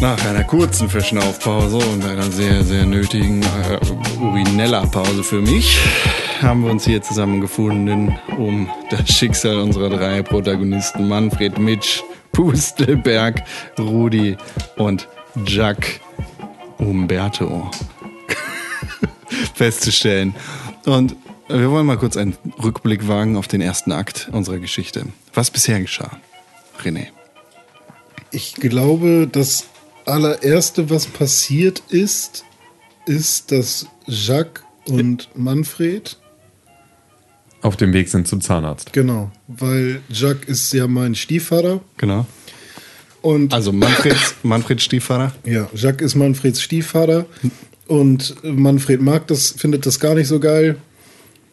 Nach einer kurzen Verschnaufpause und einer sehr, sehr nötigen äh, Urinella-Pause für mich haben wir uns hier zusammengefunden, um das Schicksal unserer drei Protagonisten Manfred, Mitch, Pustelberg, Rudi und Jack Umberto festzustellen. Und wir wollen mal kurz einen Rückblick wagen auf den ersten Akt unserer Geschichte. Was bisher geschah, René? Ich glaube, das allererste, was passiert ist, ist, dass Jacques und Manfred, Auf dem Weg sind zum Zahnarzt. genau, weil Jacques ist ja mein Stiefvater Genau. und Also Manfreds, Manfreds Stiefvater. ja, Jacques ist Manfreds Stiefvater und Manfred mag das, findet das gar nicht so geil.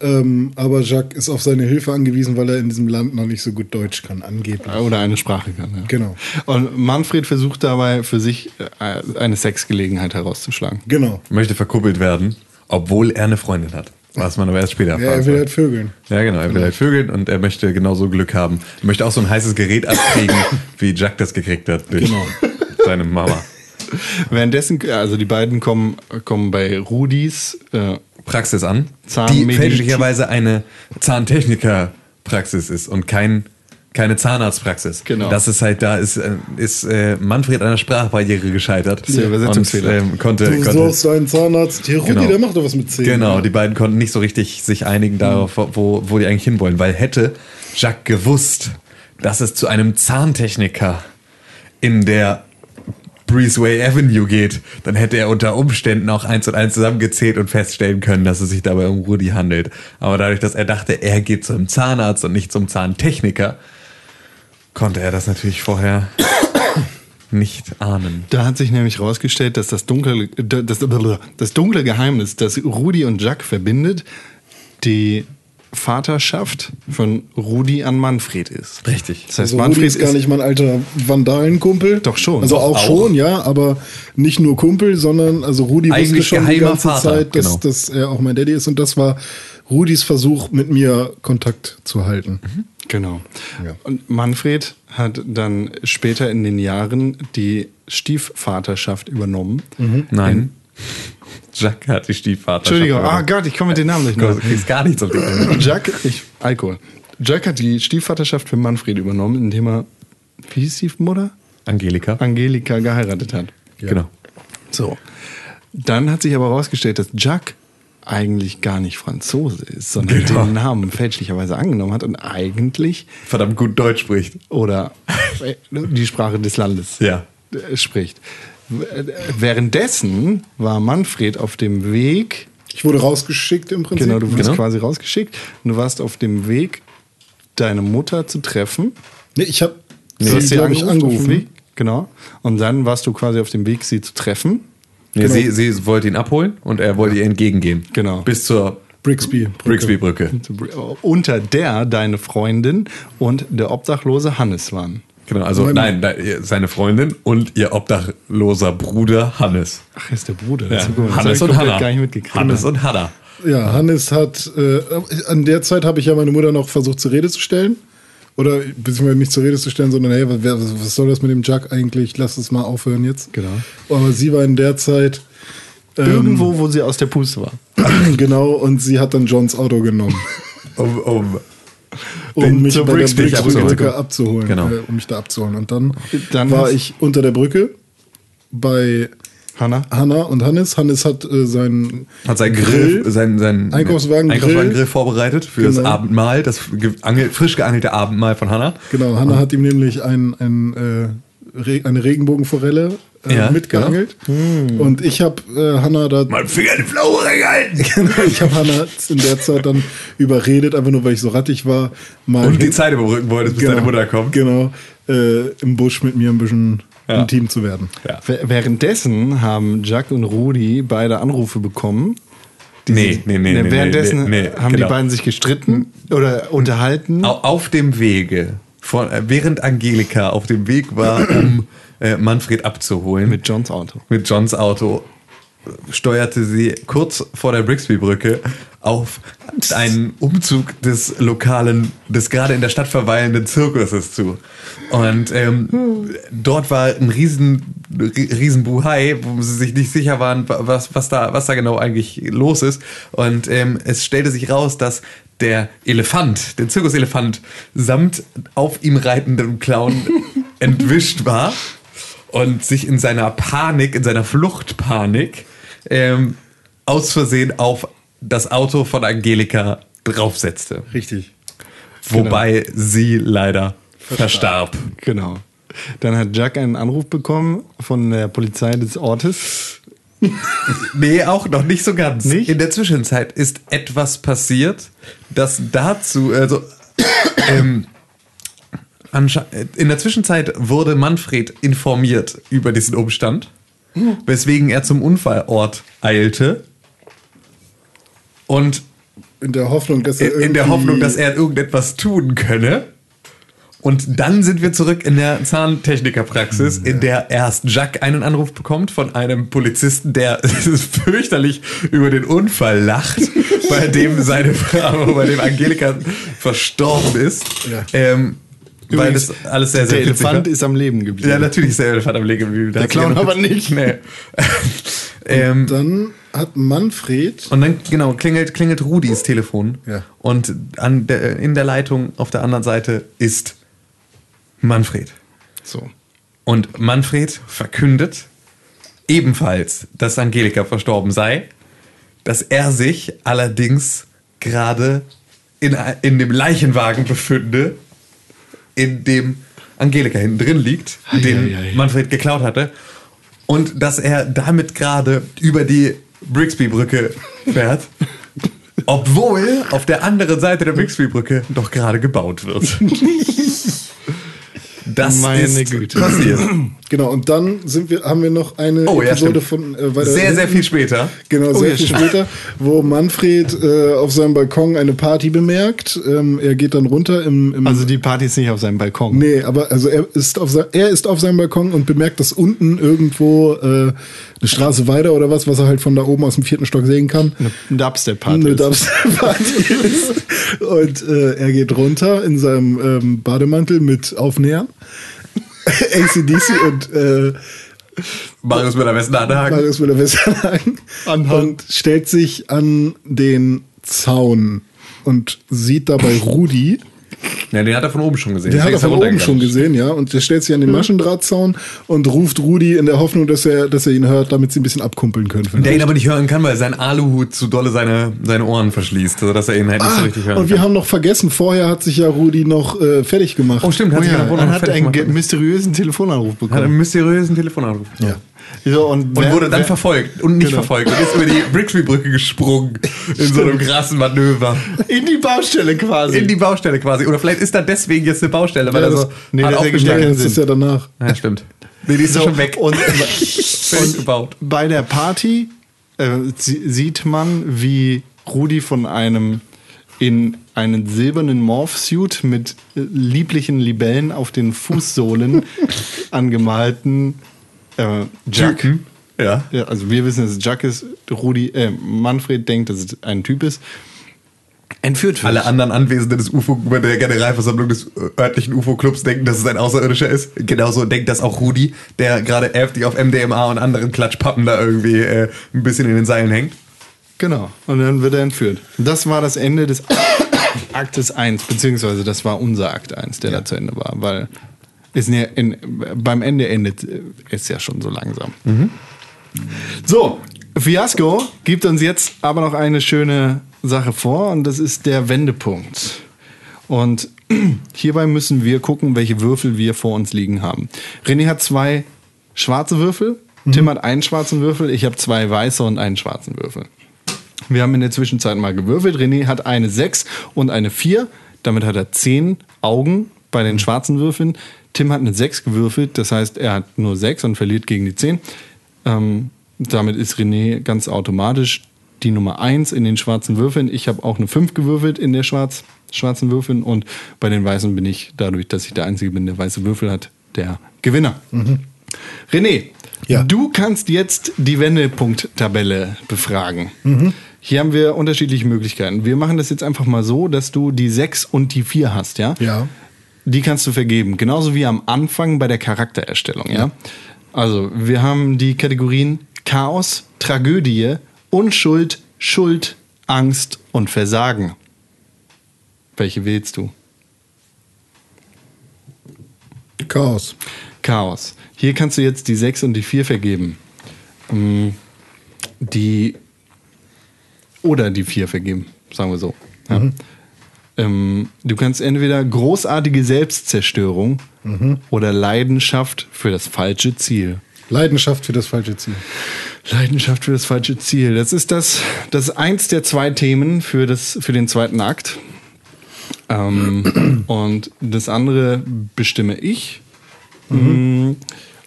Ähm, aber Jacques ist auf seine Hilfe angewiesen, weil er in diesem Land noch nicht so gut Deutsch kann, angeblich. Oder eine Sprache kann. Ja. Genau. Und Manfred versucht dabei für sich äh, eine Sexgelegenheit herauszuschlagen. Genau. Möchte verkuppelt werden, obwohl er eine Freundin hat. Was man aber erst später Ja, erfahren er will halt vögeln. Ja, genau. Er will halt vögeln und er möchte genauso Glück haben. Er möchte auch so ein heißes Gerät abkriegen, wie Jack das gekriegt hat durch Genau. seine Mama. Währenddessen, also die beiden kommen, kommen bei Rudis äh, Praxis an, die fälschlicherweise eine Zahntechniker-Praxis ist und kein, keine Zahnarztpraxis. Genau. Das ist halt, da ist, äh, ist äh, Manfred an der Sprachbarriere gescheitert. ist der Übersetzungsfehler. Und, ähm, konnte, Du konnte, suchst einen Zahnarzt. Hier, Rudi, Genau. der macht doch was mit Zähnen. Genau, die beiden konnten nicht so richtig sich einigen darauf, wo, wo die eigentlich hinwollen, weil hätte Jacques gewusst, dass es zu einem Zahntechniker in der Breezeway Avenue geht, dann hätte er unter Umständen auch eins und eins zusammengezählt und feststellen können, dass es sich dabei um Rudi handelt. Aber dadurch, dass er dachte, er geht zum Zahnarzt und nicht zum Zahntechniker, konnte er das natürlich vorher nicht ahnen. Da hat sich nämlich herausgestellt, dass das dunkle, das, das dunkle Geheimnis, das Rudi und Jack verbindet, die Vaterschaft von Rudi an Manfred ist. Richtig. Das heißt, Also Rudi Manfred ist gar nicht mein alter Vandalenkumpel. Doch schon. Also auch, auch. schon, ja, aber nicht nur Kumpel, sondern also Rudi wusste Eigentlich schon die ganze Vater, Zeit, dass, genau. dass er auch mein Daddy ist und das war Rudis Versuch, mit mir Kontakt zu halten. Genau. Ja. Und Manfred hat dann später in den Jahren die Stiefvaterschaft übernommen. Nein. Jacques hat die Stiefvater. Entschuldigung, ah Gott, ich komme mit den Namen nicht Du mehr. kriegst gar nichts auf die Ohren. Jack, ich, Alkohol. Jack hat die Stiefvaterschaft für Manfred übernommen, indem er, wie hieß die Mutter? Angelika. Angelika geheiratet hat. Genau. So. Dann hat sich aber herausgestellt, dass Jack eigentlich gar nicht Franzose ist, sondern Genau. den Namen fälschlicherweise angenommen hat und eigentlich Verdammt gut Deutsch spricht. oder die Sprache des Landes Ja. spricht. Äh, Währenddessen war Manfred auf dem Weg, Ich wurde rausgeschickt im Prinzip. genau, du wurdest Genau. quasi rausgeschickt und du warst auf dem Weg, deine Mutter zu treffen. Nee, ich habe Du sie, hast sie angerufen, angerufen. Genau. Und dann warst du quasi auf dem Weg, sie zu treffen. Nee, sie, sie wollte ihn abholen und er wollte ihr entgegengehen. Genau. Bis zur Brixby. Brixby-Brücke. Unter der deine Freundin und der Obdachlose Hannes waren. Genau, also nein, seine Freundin und ihr obdachloser Bruder Hannes. Ach, ist der Bruder. Ja. Ist gut. Hannes und Hanna. gar nicht mitgekriegt. Hannes und Hanna. Ja, Hannes hat, äh, an der Zeit habe ich ja meine Mutter noch versucht zur Rede zu stellen. Oder beziehungsweise nicht zur Rede zu stellen, sondern hey, was, was soll das mit dem Jack eigentlich? Lass es mal aufhören jetzt. Genau. Aber sie war in der Zeit ähm, Irgendwo, wo sie aus der Puste war. genau und sie hat dann Johns Auto genommen, Um, um, um Den mich bei der Brixby abzuholen. Brücke abzuholen. Genau. Äh, um mich da abzuholen. Und dann, Dann war ich unter der Brücke bei Hanna? Hanna und Hannes. Hannes hat äh, seinen hat sein Grill, sein, sein Einkaufswagen- Einkaufswagen Grill. vorbereitet für Genau. das Abendmahl, das ge- angel, frisch geangelte Abendmahl von Hanna. Genau, Hanna hat ihm nämlich ein, ein, äh, Re eine Regenbogenforelle äh, Ja, mitgeangelt. Und ich habe äh, Hanna da. Mein Finger in die Flaue reingehalten. Genau, ich habe Hanna in der Zeit dann überredet, einfach nur weil ich so rattig war, mal Und die Zeit überbrücken wolltest, bis genau, deine Mutter kommt. Genau, äh, im Busch mit mir ein bisschen Ja. intim zu werden. Ja. Währenddessen haben Jack und Rudi beide Anrufe bekommen Nee, nee, nee, nee, Währenddessen nee, nee, haben genau. die beiden sich gestritten oder unterhalten. Au- Auf dem Wege, von, äh, während Angelika auf dem Weg war, um äh, Manfred abzuholen, Mit Johns Auto. mit Johns Auto steuerte sie kurz vor der Brixby-Brücke auf einen Umzug des lokalen, des gerade in der Stadt verweilenden Zirkuses zu. Und ähm, dort war ein riesen, ri- riesen Buhai, wo sie sich nicht sicher waren, wa- was, was, da, was da genau eigentlich los ist. Und ähm, es stellte sich raus, dass der Elefant, der Zirkuselefant, samt auf ihm reitendem Clown entwischt war und sich in seiner Panik, in seiner Fluchtpanik, ähm, aus Versehen auf das Auto von Angelika draufsetzte. Richtig. Wobei sie leider verstarb. Genau. Dann hat Jack einen Anruf bekommen von der Polizei des Ortes. Nee, auch noch nicht so ganz. Nicht? In der Zwischenzeit ist etwas passiert, das dazu, also ähm, in der Zwischenzeit wurde Manfred informiert über diesen Umstand, weswegen er zum Unfallort eilte und In der Hoffnung, dass er in, der Hoffnung, dass er irgendetwas tun könne. Und dann sind wir zurück in der Zahntechnikerpraxis, in der erst Jacques einen Anruf bekommt von einem Polizisten, der fürchterlich über den Unfall lacht, bei dem seine Frau, bei dem Angelika verstorben ist. Ja. Ähm, weil Übrigens, das alles sehr, sehr Der Elefant war. ist am Leben geblieben. Ja, natürlich ist der Elefant am Legen geblieben. Der Clown aber nicht. Nee. ähm, Dann hat Manfred und dann, genau, klingelt, klingelt Rudis Telefon. Ja. Und an der, in der Leitung auf der anderen Seite ist Manfred. so. Und Manfred verkündet ebenfalls, dass Angelika verstorben sei, dass er sich allerdings gerade in, in dem Leichenwagen befinde, in dem Angelika hinten drin liegt, den ei, ei. Manfred geklaut hatte. Und dass er damit gerade über die Brixby-Brücke fährt, obwohl auf der anderen Seite der Brixby-Brücke doch gerade gebaut wird. Das Meine ist Güte. passiert. Genau, und dann sind wir, haben wir noch eine Oh, ja, Episode stimmt. von äh, weiter Sehr, sehr viel später. Genau, Oh, sehr ja, viel stimmt. später, wo Manfred äh, auf seinem Balkon eine Party bemerkt. Ähm, er geht dann runter im, im Also die Party ist nicht auf seinem Balkon. Nee, aber also er ist auf er ist auf seinem Balkon und bemerkt, dass unten irgendwo äh, eine Straße weiter oder was, was er halt von da oben aus dem vierten Stock sehen kann. Eine Dubstep-Party. Eine. Dubstep-Party ist. Und äh, er geht runter in seinem ähm, Bademantel mit Aufnähern. ACDC und äh, Marius mit der Westenhagen. Marius mit der Westernhagen Anhang. und stellt sich an den Zaun und sieht dabei Rudi. Ja, den hat er von oben schon gesehen. Der hat Deswegen er ist er von oben schon gesehen, ja. Und der stellt sich an den Maschendrahtzaun und ruft Rudi in der Hoffnung, dass er, dass er ihn hört, damit sie ein bisschen abkumpeln können. Der ihn aber nicht hören kann, weil sein Aluhut zu dolle seine, seine Ohren verschließt, sodass er ihn halt nicht so richtig hören Ah, und wir kann. haben noch vergessen, vorher hat sich ja Rudi noch äh, fertig gemacht. Oh, stimmt, Oh hat sich ja, der Wohnung dann hat er einen mysteriösen Telefonanruf hat bekommen. einen mysteriösen Telefonanruf. ja. So, und Und wurde dann wer- verfolgt und nicht Genau. verfolgt und ist über die Brixby-Brücke gesprungen in so einem krassen Manöver. in die Baustelle quasi. In die Baustelle quasi. Oder vielleicht ist da deswegen jetzt eine Baustelle, weil Ja, er das- so nee, hart aufgeschlagen keinen das ist ja danach. Ja, stimmt. Nee, die ist So, schon weg. Und, gebaut. bei der Party äh, sie- sieht man, wie Rudi von einem in einen silbernen Morph-Suit mit äh, lieblichen Libellen auf den Fußsohlen angemalten äh, Jack. Typen. Ja. Ja, also wir wissen, dass es Jack ist. Rudi, äh, Manfred denkt, dass es ein Typ ist. Entführt wird. Alle anderen Anwesenden des UFO, bei der Generalversammlung des äh, örtlichen UFO-Clubs denken, dass es ein Außerirdischer ist. Genauso denkt das auch Rudi, der gerade heftig auf MDMA und anderen Klatschpappen da irgendwie äh, ein bisschen in den Seilen hängt. Genau. Und dann wird er entführt. Das war das Ende des Aktes 1, beziehungsweise das war unser Akt 1, der da zu Ende war, weil ist ja in, beim Ende endet äh, ist ja schon so langsam. So, Fiasco gibt uns jetzt aber noch eine schöne Sache vor und das ist der Wendepunkt. Und hierbei müssen wir gucken, welche Würfel wir vor uns liegen haben. René hat zwei schwarze Würfel, Tim hat einen schwarzen Würfel, ich habe zwei weiße und einen schwarzen Würfel. Wir haben in der Zwischenzeit mal gewürfelt. René hat eine 6 und eine 4. Damit hat er 10 Augen bei den schwarzen Würfeln. Tim hat eine 6 gewürfelt, das heißt, er hat nur 6 und verliert gegen die 10. Ähm, damit ist René ganz automatisch die Nummer 1 in den schwarzen Würfeln. Ich habe auch eine 5 gewürfelt in der schwarz, schwarzen Würfeln und bei den weißen bin ich, dadurch, dass ich der Einzige bin, der weiße Würfel hat, der Gewinner. René, Ja. du kannst jetzt die Wendepunkt-Tabelle befragen. Hier haben wir unterschiedliche Möglichkeiten. Wir machen das jetzt einfach mal so, dass du die 6 und die 4 hast, ja? Ja. Die kannst du vergeben. Genauso wie am Anfang bei der Charaktererstellung, ja? Also, wir haben die Kategorien Chaos, Tragödie, Unschuld, Schuld, Angst und Versagen. Welche wählst du? Chaos. Chaos. Hier kannst du jetzt die 6 und die 4 vergeben. Mm, Die oder die 4 vergeben, sagen wir so. Ja. Ähm, du kannst entweder großartige Selbstzerstörung oder Leidenschaft für das falsche Ziel. Leidenschaft für das falsche Ziel. Leidenschaft für das falsche Ziel. Das ist das, das ist eins der zwei Themen für, das, für den zweiten Akt. Ähm, und das andere bestimme ich. Mm,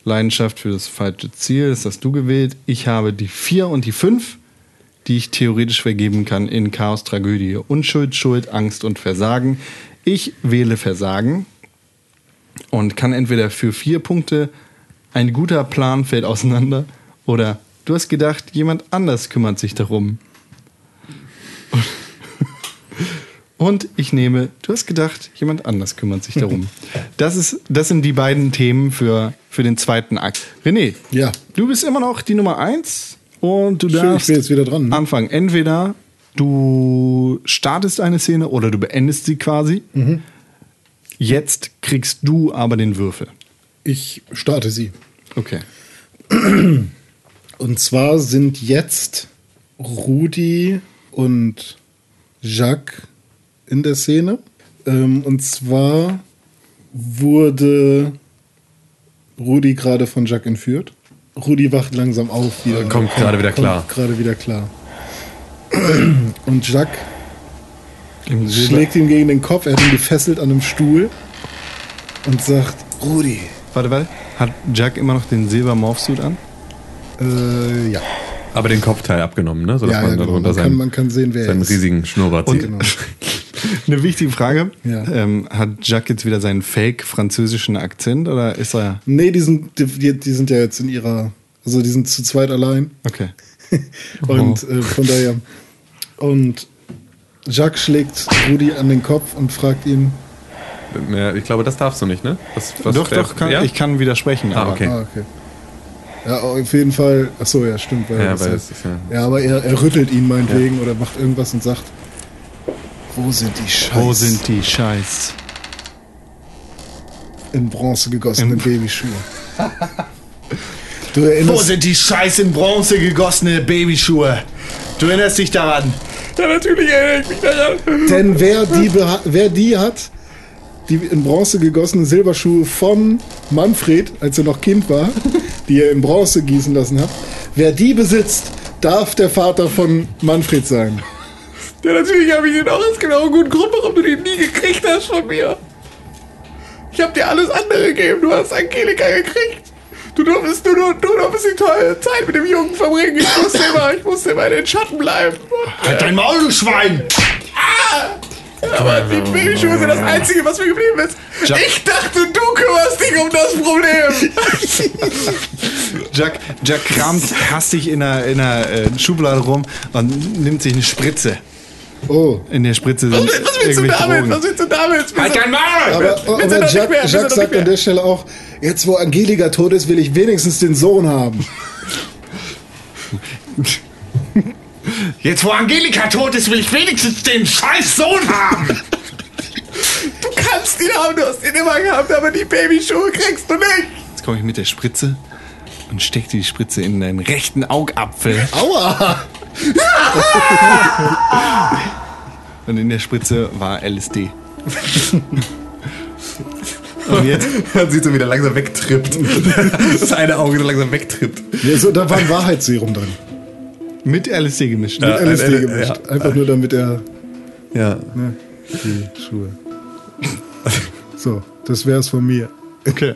Leidenschaft für das falsche Ziel, das hast du gewählt. Ich habe die vier und die fünf, die ich theoretisch vergeben kann in Chaos, Tragödie. Unschuld, Schuld, Angst und Versagen. Ich wähle Versagen und kann entweder für vier Punkte ein guter Plan fällt auseinander oder du hast gedacht, jemand anders kümmert sich darum. Und ich nehme, du hast gedacht, jemand anders kümmert sich darum. Das, ist, das sind die beiden Themen für, für den zweiten Akt. René, Ja. du bist immer noch die Nummer eins und du Schön, darfst ich bin jetzt wieder dran. Ne? anfangen. Entweder du startest eine Szene oder du beendest sie quasi. Mhm. Jetzt kriegst du aber den Würfel. Ich starte sie. Okay. Und zwar sind jetzt Rudi und Jacques in der Szene. Ähm, und zwar wurde Rudi gerade von Jacques entführt. Rudi wacht langsam auf wieder. Kommt gerade wieder klar. Kommt gerade wieder klar. Und Jacques Silber- schlägt ihm gegen den Kopf. Er hat ihn gefesselt an einem Stuhl und sagt: Rudi. Warte, warte. Hat Jack immer noch den Silber-Morphsuit an? Äh, ja. Aber den Kopfteil abgenommen, ne? Sodass Ja, man ja, genau. man, seinen, kann, man kann sehen, wer er seinen ist. riesigen Schnurrbart sieht. Genau. Eine wichtige Frage. Ja. Ähm, hat Jack jetzt wieder seinen fake-französischen Akzent oder ist er. Nee, die sind, die, die sind ja jetzt in ihrer, also die sind zu zweit allein. Okay. Und äh, von daher. Und Jacques schlägt Rudi an den Kopf und fragt ihn, Ja, ich glaube, das darfst du nicht, ne? Was, was doch, doch, kann, ja? ich kann widersprechen. Ah, aber okay. ah, okay. Ja, auf jeden Fall, ach so, ja, stimmt. Weil Ja, das weil heißt- es ist ja- ja, aber er, er rüttelt ihn meinetwegen oder macht irgendwas und sagt, wo sind die Scheiß Wo sind die Scheiß? in Bronze gegossenen Im- Babyschuhe? Du erinnerst, sind die Scheiß in Bronze gegossene Babyschuhe? Du erinnerst dich daran? Ja, natürlich erinnere ich mich daran. Denn wer die, wer die hat, die in Bronze gegossenen Silberschuhe von Manfred, als er noch Kind war, die er in Bronze gießen lassen hat, wer die besitzt, darf der Vater von Manfred sein. Ja, natürlich habe ich den auch als genau einen guten Grund, warum du den nie gekriegt hast von mir. Ich habe dir alles andere gegeben. Du hast Angelika gekriegt. Du durftest, du, du, du durftest die tolle Zeit mit dem Jungen verbringen. Ich musste immer, ich musste immer in den Schatten bleiben. Halt dein Maul, du Schwein! Aber die Babyschuhe sind das Einzige, was mir geblieben ist. Jack- Ich dachte, du kümmerst dich um das Problem. Jack, Jack kramt hastig in einer, in einer äh, Schublade rum und nimmt sich eine Spritze. Oh, In der Spritze sind Was willst du damit? Drogen. Was willst du damit? Halt dein Maul! aber, Willst du aber doch nicht Jack, sagt an der Stelle auch, jetzt wo Angelika tot ist, will ich wenigstens den Sohn haben. Jetzt, wo Angelika tot ist, will ich wenigstens den scheiß Sohn haben! Du kannst ihn haben, du hast ihn immer gehabt, aber die Babyschuhe kriegst du nicht. Jetzt komme ich mit der Spritze und steck die Spritze in deinen rechten Augapfel. Aua! Und in der Spritze war LSD. und jetzt Man sieht so, wie der langsam wegtrippt. Das eine Auge so langsam wegtrippt. Ja, so, da war ein Wahrheitsserum drin. mit LSD gemischt. Ja. Mit LSD äh, gemischt. ja. Einfach nur damit er Ja. ne, die Schuhe. So, das wär's von mir. Okay.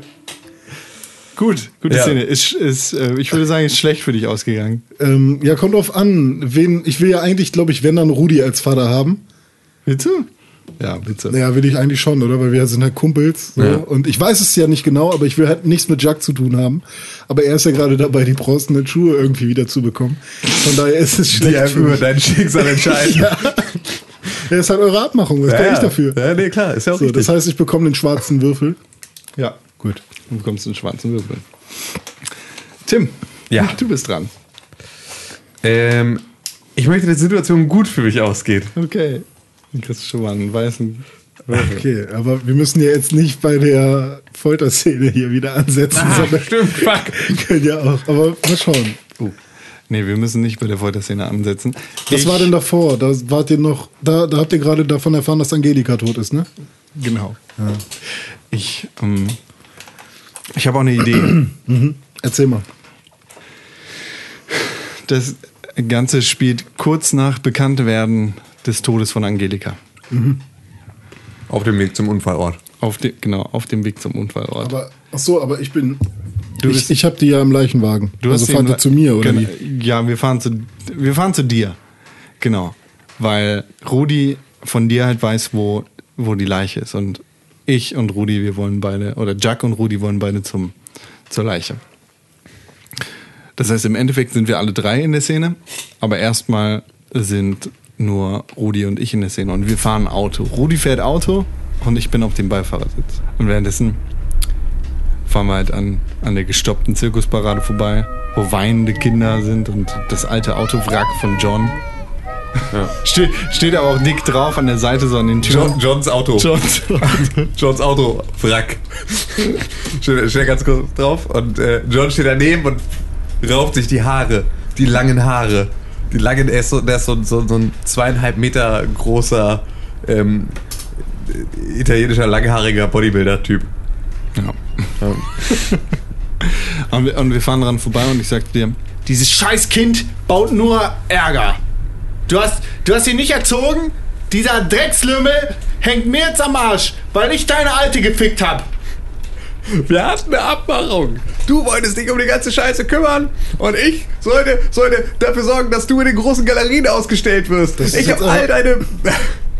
Gut, gute Ja. Szene. Ist, ist, äh, ich würde sagen, ist schlecht für dich ausgegangen. Ähm, ja, kommt drauf an. Wen, ich will ja eigentlich, glaube ich, wenn dann Rudi als Vater haben. Willst du? Ja, bitte. Ja, will ich eigentlich schon, oder? Weil wir sind halt Kumpels. So. Ja. Und ich weiß es ja nicht genau, aber ich will halt nichts mit Jack zu tun haben. Aber er ist ja gerade dabei, die bronzenen Schuhe irgendwie wieder zu bekommen. Von daher ist es Die schlecht. einfach für über dein Schicksal entscheiden. ja. ja, ist halt eure Abmachung. Was kann ich dafür? Ja, nee, klar, ist ja auch So, richtig. das heißt, ich bekomme den schwarzen Würfel. Ja, gut. Du bekommst einen schwarzen Würfel. Tim, Ja. du bist dran. ähm, ich möchte, dass die Situation gut für mich ausgeht. Okay. Dann kriegst du schon mal einen weißen Würfel. Okay, aber wir müssen ja jetzt nicht bei der Folterszene hier wieder ansetzen, sondern stimmt, fuck. können ja auch. Aber mal schauen. Oh. Nee, wir müssen nicht bei der Folterszene ansetzen. Was Ich- war denn davor? Da wart ihr noch, da, da habt ihr gerade davon erfahren, dass Angelika tot ist, ne? Genau. Ich, ähm, ich habe auch eine Idee. Erzähl mal. Das Ganze spielt kurz nach Bekanntwerden des Todes von Angelika. Auf dem Weg zum Unfallort. Auf de, genau, auf dem Weg zum Unfallort. Aber, ach so, aber ich bin. Du ich bist- ich habe die ja im Leichenwagen. also fahrt im ihr Le- zu mir, oder Genau, wie? Ja, wir fahren zu, wir fahren zu dir. Genau. Weil Rudi von dir halt weiß, wo, wo die Leiche ist. Und ich und Rudi, wir wollen beide, oder Jack und Rudi wollen beide zum, zur Leiche. Das heißt, im Endeffekt sind wir alle drei in der Szene, aber erstmal sind nur Rudi und ich in der Szene und wir fahren Auto. Rudi fährt Auto und ich bin auf dem Beifahrersitz. Und währenddessen fahren wir halt an, an der gestoppten Zirkusparade vorbei, wo weinende Kinder sind und das alte Autowrack von John. Steht, steht aber auch dick drauf an der Seite, so an den Türen. John, Johns Auto. Johns Johns Auto, Wrack. steht, steht ganz kurz drauf. Und äh, John steht daneben und rauft sich die Haare. Die langen Haare. Die langen, er ist so, der ist so, so, so ein zweieinhalb Meter großer ähm, italienischer langhaariger Bodybuilder-Typ. Ja. und, wir, und wir fahren dran vorbei und ich sag dir, dieses Scheißkind baut nur Ärger. Du hast, du hast ihn nicht erzogen? Dieser Dreckslümmel hängt mir jetzt am Arsch, weil ich deine Alte gefickt hab. Wir hatten eine Abmachung. Du wolltest dich um die ganze Scheiße kümmern und ich sollte, sollte dafür sorgen, dass du in den großen Galerien ausgestellt wirst. Das ist ich habe all deine.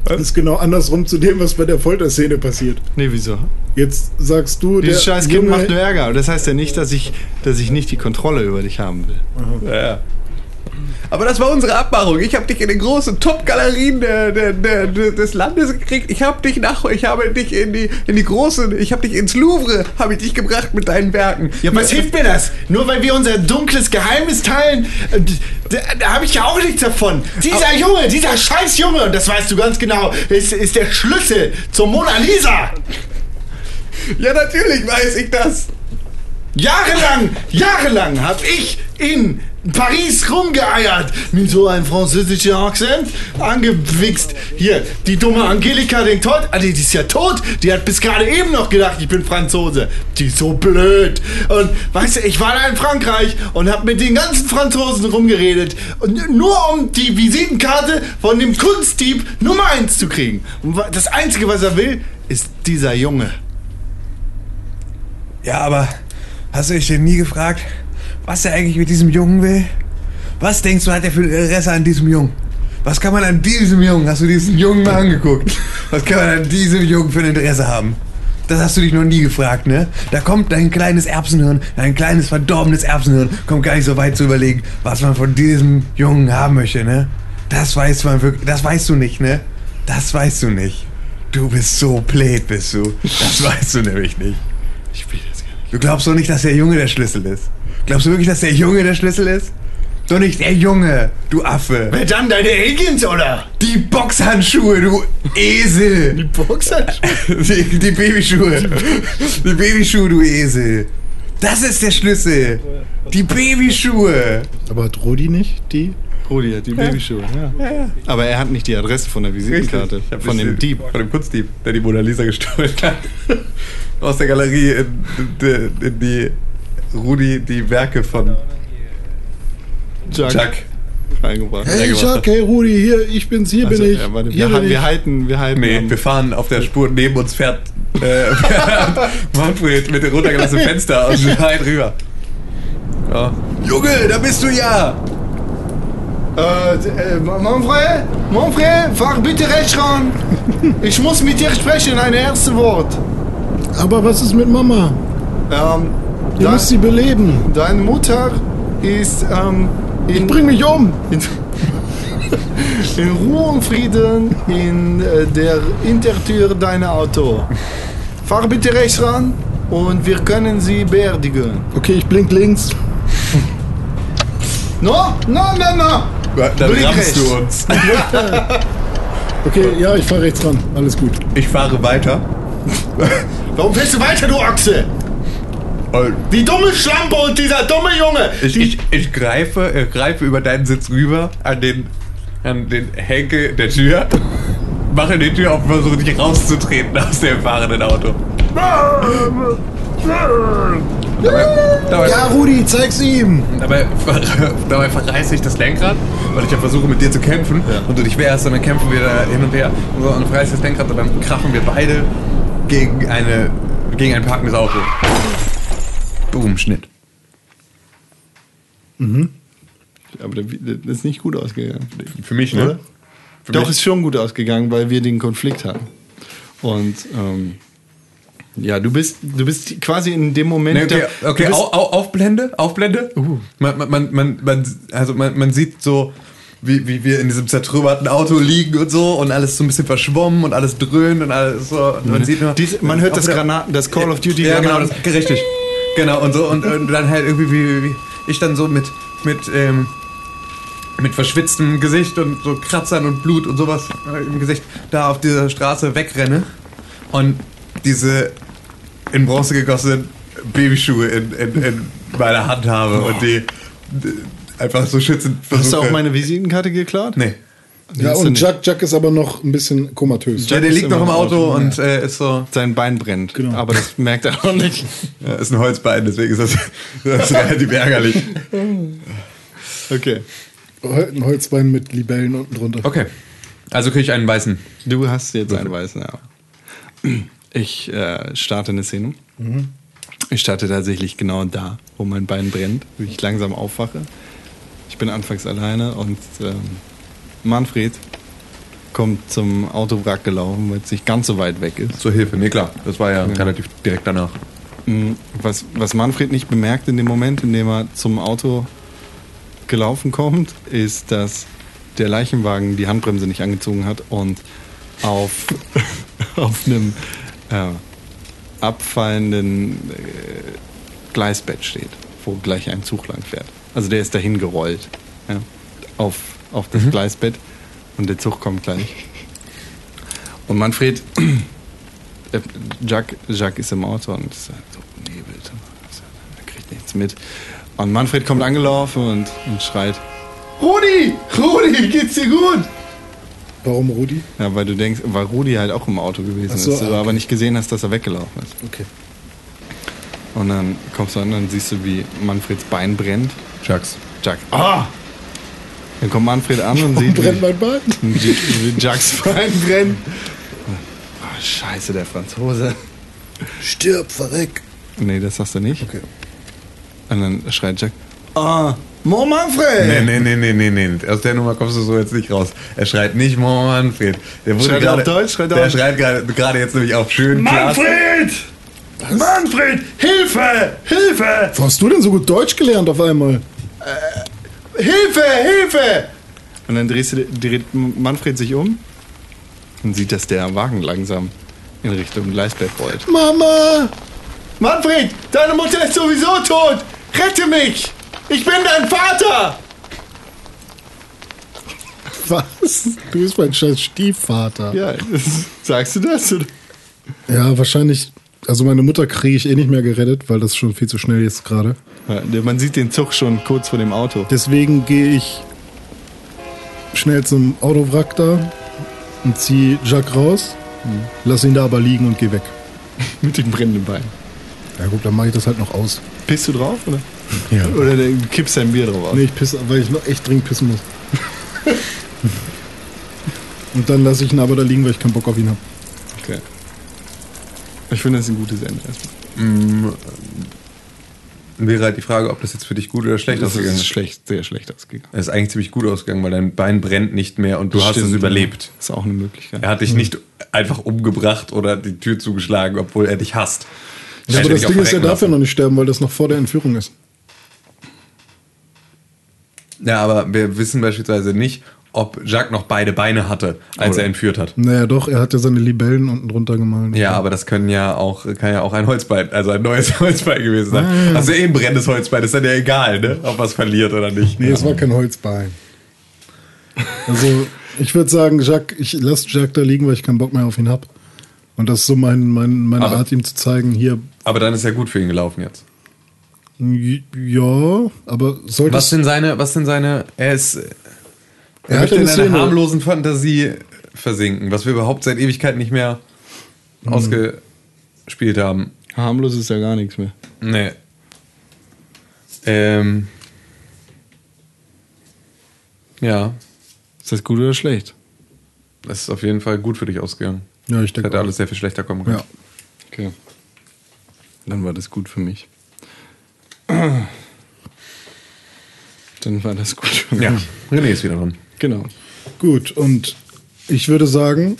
Das ist genau andersrum zu dem, was bei der Folterszene passiert. Nee, wieso? Jetzt sagst du, Dieses der Scheißkind Junge- macht nur Ärger. Und das heißt ja nicht, dass ich, dass ich nicht die Kontrolle über dich haben will. Ja. Aber das war unsere Abmachung. Ich habe dich in den großen Top-Galerien des Landes gekriegt. Ich habe dich nach, ich habe dich in die, in die großen, ich habe dich ins Louvre, habe ich dich gebracht mit deinen Werken. Ja, was hilft mir das? Nur weil wir unser dunkles Geheimnis teilen, äh, da, da habe ich ja auch nichts davon. Dieser Junge, dieser scheiß Junge, und das weißt du ganz genau, ist, ist der Schlüssel zur Mona Lisa. Ja, natürlich weiß ich das. Jahrelang, jahrelang habe ich in Paris rumgeeiert mit so einem französischen Akzent, angewichst. Hier, die dumme Angelika denkt tot, ah, die ist ja tot. Die hat bis gerade eben noch gedacht, ich bin Franzose. Die ist so blöd. Und weißt du, ich war da in Frankreich und habe mit den ganzen Franzosen rumgeredet. Und nur um die Visitenkarte von dem Kunstdieb Nummer 1 zu kriegen. Und das Einzige, was er will, ist dieser Junge. Ja, aber hast du dich denn nie gefragt, was er eigentlich mit diesem Jungen will? Was denkst du, hat er für ein Interesse an diesem Jungen? Was kann man an diesem Jungen, hast du diesen Jungen mal angeguckt? Was kann man an diesem Jungen für ein Interesse haben? Das hast du dich noch nie gefragt, ne? Da kommt dein kleines Erbsenhirn, dein kleines verdorbenes Erbsenhirn, kommt gar nicht so weit zu überlegen, was man von diesem Jungen haben möchte, ne? Das weiß man wirklich, das weißt du nicht, ne? Das weißt du nicht. Du bist so blöd, bist du. Das weißt du nämlich nicht. Ich will das gar nicht. Du glaubst doch nicht, dass der Junge der Schlüssel ist. Glaubst du wirklich, dass der Junge der Schlüssel ist? Doch nicht der Junge, du Affe. Wer dann deine Aliens oder? Die Boxhandschuhe, du Esel. Boxhandschuhe? Die, die Babyschuhe. Die Babyschuhe, du Esel. Das ist der Schlüssel. Die Babyschuhe. Aber hat Rudi nicht die? Rudi hat die Babyschuhe, ja. Aber er hat nicht die Adresse von der Visitenkarte. Von dem Dieb. Von dem Kunstdieb, der die Mona Lisa gestohlen hat. Aus der Galerie in, in, in die Rudi die Werke von Chuck. Chuck. Reingebracht. Hey, hat. hey Rudi, hier, ich bin's, hier Also, bin ich. ja, warte, hier wir, bin wir ich. halten, wir halten. Nee, wir fahren auf der Spur neben uns fährt äh, Manfred mit dem runtergelassenen Fenster und schreit rüber. Ja. Junge, da bist du ja! Äh, äh, Manfred, Manfred, fahr bitte rechts ran. Ich muss mit dir sprechen, ein erstes Wort. Aber was ist mit Mama? Ähm, Ihr müsst sie beleben. deine Mutter ist ähm, in, Bring mich um. in, in Ruhe und Frieden in äh, der Hintertür deiner Auto. Fahr bitte rechts ran und wir können sie beerdigen. Okay, ich blink links. No, no, no, no. Dann Blick rammst rechts. du uns. Okay, ja, ich fahre rechts ran. Alles gut. Ich fahre weiter. Warum fährst du weiter, du Ochse? Die dumme Schlampe und dieser dumme Junge. Ich, ich, ich greife, äh, greife über deinen Sitz rüber an den, an den Henkel der Tür, mache die Tür auf und versuche dich rauszutreten aus dem fahrenden Auto. Dabei, dabei, Ja, Rudi, zeig's ihm. dabei, dabei verreiße ich das Lenkrad, weil ich ja versuche mit dir zu kämpfen und du dich wehrst und dann kämpfen wir da hin und her und, so, und verreiße das Lenkrad und dann krachen wir beide gegen, eine, gegen ein parkendes Auto. Boom, Schnitt. aber das ist nicht gut ausgegangen für mich, ne? Oder? Für Doch, mich- ist schon gut ausgegangen, weil wir den Konflikt hatten. Und ähm, ja, du bist, du bist quasi in dem Moment. Nee, okay, der- okay au, au, Aufblende, Aufblende. Man, man, man, man, man, also man, man sieht so, wie, wie wir in diesem zertrümmerten Auto liegen und so und alles so ein bisschen verschwommen und alles dröhnt und alles so. Und man sieht nur, Dies, man hört das Granaten, das Call of Duty Ja, genau, das, richtig. Genau, und so, und, und dann halt irgendwie, wie, wie ich dann so mit, mit, ähm, mit verschwitztem Gesicht und so Kratzern und Blut und sowas äh, im Gesicht da auf dieser Straße wegrenne und diese in Bronze gegossenen Babyschuhe in, in, in meiner Hand habe und die, die einfach so schützend versuche. Hast du auch meine Visitenkarte geklaut? Nee. Die Ja, und. Jack, Jack ist aber noch ein bisschen komatös. Ja, der liegt noch im Auto Auto, und äh, ist so. Sein Bein brennt. Genau. Aber das merkt er auch nicht. Ja, ist ein Holzbein, deswegen ist das, das ist relativ ärgerlich. Okay. Ein Holzbein mit Libellen unten drunter. Okay. Also kriege ich einen weißen. Du hast jetzt einen weißen, ja. Ich äh, starte eine Szene. Ich starte tatsächlich genau da, wo mein Bein brennt, wo ich langsam aufwache. Ich bin anfangs alleine und ähm, Manfred kommt zum Autowrack gelaufen, weil es nicht ganz so weit weg ist. Zur Hilfe, nee klar. Das war ja relativ direkt danach. Mm, Was, was Manfred nicht bemerkt in dem Moment, in dem er zum Auto gelaufen kommt, ist, dass der Leichenwagen die Handbremse nicht angezogen hat und auf, auf einem äh, abfallenden äh, Gleisbett steht, wo gleich ein Zug lang fährt. Also der ist dahin gerollt ja, auf, auf das Gleisbett und der Zug kommt gleich. Und Manfred äh, Jack, Jack ist im Auto und ist halt so benebelt. Er kriegt nichts mit. Und Manfred kommt angelaufen und, und schreit: Rudi! Rudi, geht's dir gut? Warum Rudi? Ja, weil du denkst, weil Rudi halt auch im Auto gewesen so, ist, du okay. aber nicht gesehen hast, dass er weggelaufen ist. Okay. Und dann kommst du an und siehst du, wie Manfreds Bein brennt. Chucks. Jack, ah! Dann kommt Manfred an und sieht, Brennt mein Bein. wie, wie Jacks Bein brennt. Ah, scheiße, der Franzose. Stirb, verreck. Nee, das sagst du nicht. Okay. Und dann schreit Jack, ah, Mo Manfred! Nee, nee, nee, nee, nee, nee. Aus der Nummer kommst du so jetzt nicht raus. Er schreit nicht Manfred. Der wurde Schreit er gerade, auf Deutsch? Schreit er der auf- schreit gerade, jetzt nämlich auf schön. Manfred! Manfred! Hilfe! Hilfe! Wo hast du denn so gut Deutsch gelernt auf einmal? Hilfe! Hilfe! Und dann drehst du, dreht Manfred sich um und sieht, dass der Wagen langsam in Richtung Gleisbett rollt. Mama! Manfred! Deine Mutter ist sowieso tot! Rette mich! Ich bin dein Vater! Was? Du bist mein scheiß Stiefvater. Ja, sagst du das? Oder? Ja, wahrscheinlich. Also meine Mutter kriege ich eh nicht mehr gerettet, weil das schon viel zu schnell ist gerade. Ja, man sieht den Zug schon kurz vor dem Auto. Deswegen gehe ich schnell zum Autowrack da und ziehe Jacques raus, lass ihn da aber liegen und geh weg. Mit dem brennenden Bein. Ja gut, dann mache ich das halt noch aus. Pisst du drauf, oder? Ja. Oder du kippst dein Bier drauf aus? Nee, ich pisse, weil ich noch echt dringend pissen muss. und dann lasse ich ihn aber da liegen, weil ich keinen Bock auf ihn habe. Okay. Ich finde, das ist ein gutes Ende erstmal. Wäre halt die Frage, ob das jetzt für dich gut oder schlecht Das ausgegangen ist ist. schlecht, sehr schlecht ausgegangen. Es ist eigentlich ziemlich gut ausgegangen, weil dein Bein brennt nicht mehr und du hast Stimmt, es überlebt. ja. Ist auch eine Möglichkeit. Er hat dich nicht einfach umgebracht oder die Tür zugeschlagen, obwohl er dich hasst. Ja, aber das Ding ist, er darf ja noch nicht sterben, weil das noch vor der Entführung ist. Ja, aber wir wissen beispielsweise nicht, ob Jacques noch beide Beine hatte, als er entführt hat. Naja, doch, er hat ja seine Libellen unten drunter gemalt. Ja, aber das können ja auch, kann ja auch ein Holzbein, also ein neues Holzbein gewesen sein. Also eh ein brennendes Holzbein, ist dann ja egal, ne? Ob was verliert oder nicht. Nee, es war kein Holzbein. Also, ich würde sagen, Jacques, ich lasse Jacques da liegen, weil ich keinen Bock mehr auf ihn habe. Und das ist so mein, mein, meine Aber- Art, ihm zu zeigen, hier, Aber dann ist ja gut für ihn gelaufen jetzt. ja, aber sollte Was sind seine, was sind seine, er ist, er, möchte in eine einer harmlosen Fantasie versinken, was wir überhaupt seit Ewigkeit nicht mehr Mhm. ausgespielt haben. Harmlos ist ja gar nichts mehr. Nee. Ähm. Ja, Ist das gut oder schlecht? das ist auf jeden Fall gut für dich ausgegangen. Ja, ich denke hätte auch. alles sehr viel schlechter kommen können. Ja. Okay. Dann war das gut für mich. Dann war das gut für mich. Ja. René ist wieder dran. Genau. Gut, und ich würde sagen,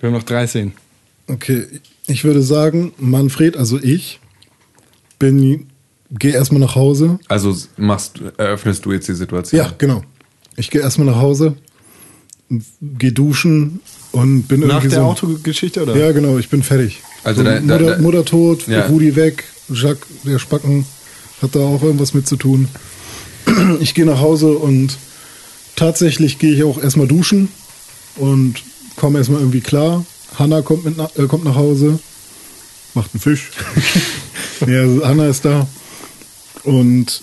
Wir haben noch drei Szenen. okay, ich würde sagen, Manfred, also ich, bin, gehe erstmal nach Hause. Also machst, eröffnest du jetzt die Situation. Ja, genau. Ich gehe erstmal nach Hause, gehe duschen und bin Nach irgendwie der so. Autogeschichte, oder? Ja, genau, ich bin fertig. Also so, da- da- Mutter, da- Mutter tot, Ja. Rudi weg, Jacques, der Spacken, hat da auch irgendwas mit zu tun. Ich gehe nach Hause und tatsächlich gehe ich auch erstmal duschen und komme erstmal irgendwie klar. Hanna kommt, mit, na- äh, kommt nach Hause, macht einen Fisch. ja, also Hanna ist da. Und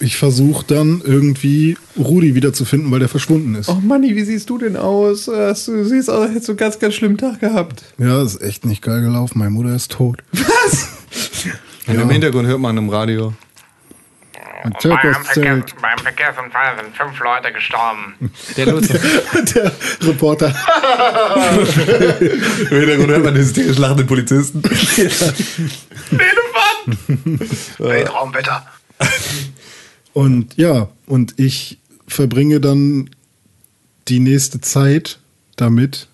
ich versuche dann irgendwie Rudi wiederzufinden, weil der verschwunden ist. Oh Manni, wie siehst du denn aus? Hast du siehst aus, als hättest du einen ganz, ganz schlimmen Tag gehabt. Ja, ist echt nicht geil gelaufen. Meine Mutter ist tot. Was? Und im Hintergrund hört man im Radio. Ein Beim, Zirkuszelt. Verkehr, beim Verkehrsunfall sind fünf Leute gestorben. Der Lutz. Der Reporter. Im Hintergrund hört man den hysterisch lachenden Polizisten. Weltraumwetter. Und ja, und ich verbringe dann die nächste Zeit damit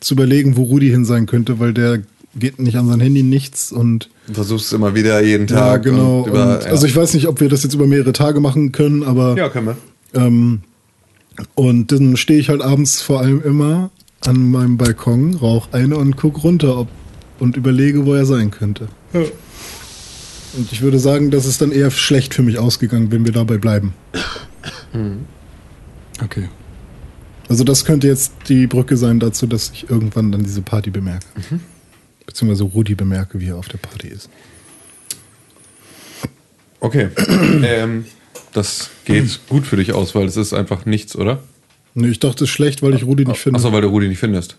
zu überlegen, wo Rudi hin sein könnte, weil der geht nicht an sein Handy nichts und Du versuchst immer wieder jeden ja, Tag. genau. Und über, und, ja. Also ich weiß nicht, ob wir das jetzt über mehrere Tage machen können, aber ja, können wir. ähm, und dann stehe ich halt abends vor allem immer an meinem Balkon, rauche eine und guck runter ob, und überlege, wo er sein könnte. Und ich würde sagen, das ist dann eher schlecht für mich ausgegangen, wenn wir dabei bleiben. Okay. Also das könnte jetzt die Brücke sein dazu, dass ich irgendwann dann diese Party bemerke. Beziehungsweise Rudi bemerke, wie er auf der Party ist. Okay. ähm, das geht gut für dich aus, weil es ist einfach nichts, oder? Nee, ich dachte, es ist schlecht, weil ich Rudi nicht finde. Achso, weil du Rudi nicht findest.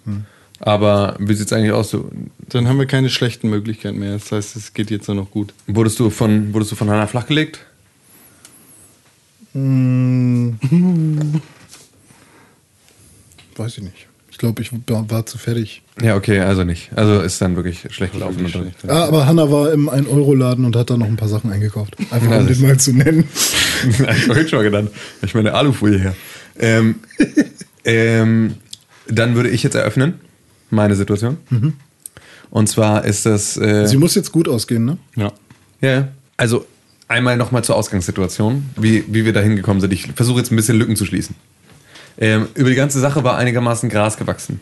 Aber wie sieht's eigentlich aus? Du, Dann haben wir keine schlechten Möglichkeiten mehr. Das heißt, es geht jetzt nur noch gut. wurdest, du von, wurdest du von Hannah flachgelegt? Weiß ich nicht. Ich glaube, ich war, war zu fertig. Ja, okay, also nicht. Also ist dann wirklich schlecht gelaufen. Wirklich dann- Ah, aber Hanna war im 1-Euro-Laden und hat da noch ein paar Sachen eingekauft. Einfach um das- den mal zu nennen. Ich vorhin schon mal genannt. Ich meine Alufolie her. Ähm, ähm, dann würde ich jetzt eröffnen, meine Situation. Und zwar ist das. Äh, Sie muss jetzt gut ausgehen, ne? Ja. ja, ja. also einmal nochmal zur Ausgangssituation, wie, wie wir da hingekommen sind. Ich versuche jetzt ein bisschen Lücken zu schließen. Ähm, über die ganze Sache war einigermaßen Gras gewachsen.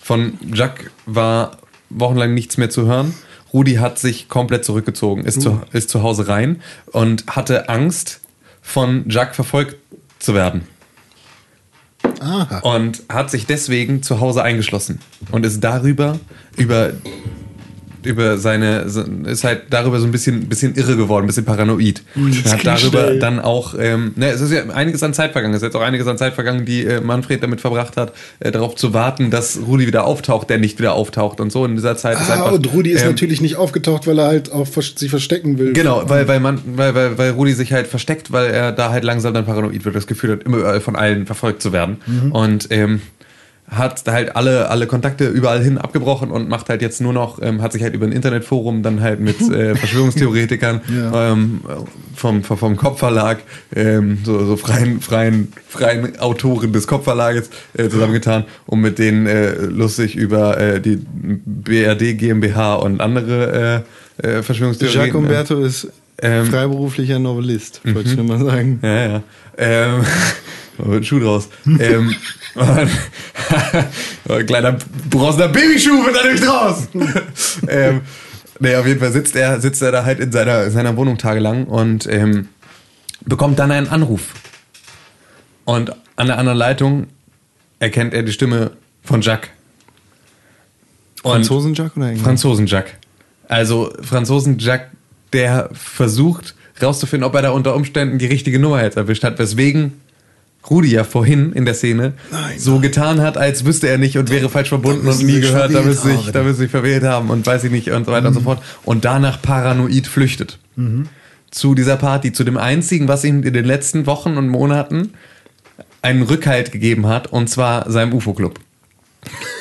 Von Jacques war wochenlang nichts mehr zu hören. Rudi hat sich komplett zurückgezogen, ist, zu, ist zu Hause rein und hatte Angst, von Jacques verfolgt zu werden. Aha. Und hat sich deswegen zu Hause eingeschlossen und ist darüber, über, über seine, ist halt darüber so ein bisschen, bisschen irre geworden, ein bisschen paranoid. das Er hat darüber schnell. dann auch, ähm, ne, es ist ja einiges an Zeit vergangen, es ist jetzt auch einiges an Zeit vergangen, die äh, Manfred damit verbracht hat, äh, darauf zu warten, dass Rudi wieder auftaucht, der nicht wieder auftaucht und so. In dieser Zeit ist Ah, einfach. und Rudi ist ähm, natürlich nicht aufgetaucht, weil er halt auch sich verstecken will. Genau, weil, weil, man, weil, weil, weil Rudi sich halt versteckt, weil er da halt langsam dann paranoid wird, das Gefühl hat, immer überall von allen verfolgt zu werden. Und ähm, hat halt alle, alle Kontakte überall hin abgebrochen und macht halt jetzt nur noch, ähm, hat sich halt über ein Internetforum dann halt mit äh, Verschwörungstheoretikern Ja. ähm, vom, vom, Kopfverlag, ähm, so, so freien, freien, freien Autoren des Kopfverlages äh, zusammengetan, um mit denen äh, lustig über äh, die BRD GmbH und andere äh, äh, Verschwörungstheorien. Jacques Umberto ist Ähm, freiberuflicher Novellist, wollte ich nur mal sagen. Ja, ja. Ähm, Schuh draus. ähm, und, kleiner bronzener Babyschuh wird da nämlich draus. ähm, nee, auf jeden Fall sitzt er, sitzt er da halt in seiner, in seiner Wohnung tagelang und ähm, bekommt dann einen Anruf. Und an der anderen Leitung erkennt er die Stimme von Jacques. Franzosen-Jacques oder Engländer? Franzosen-Jack. Also Franzosen-Jack, der versucht rauszufinden, ob er da unter Umständen die richtige Nummer jetzt erwischt hat, weswegen Rudi ja vorhin in der Szene so getan hat, als wüsste er nicht und wäre falsch verbunden und nie sie gehört, da verwählt müsste sich, haben. da müsste sich verwählt haben und weiß ich nicht und so weiter und so fort. Und danach paranoid flüchtet. Zu dieser Party, zu dem einzigen, was ihm in den letzten Wochen und Monaten einen Rückhalt gegeben hat, und zwar seinem UFO-Club.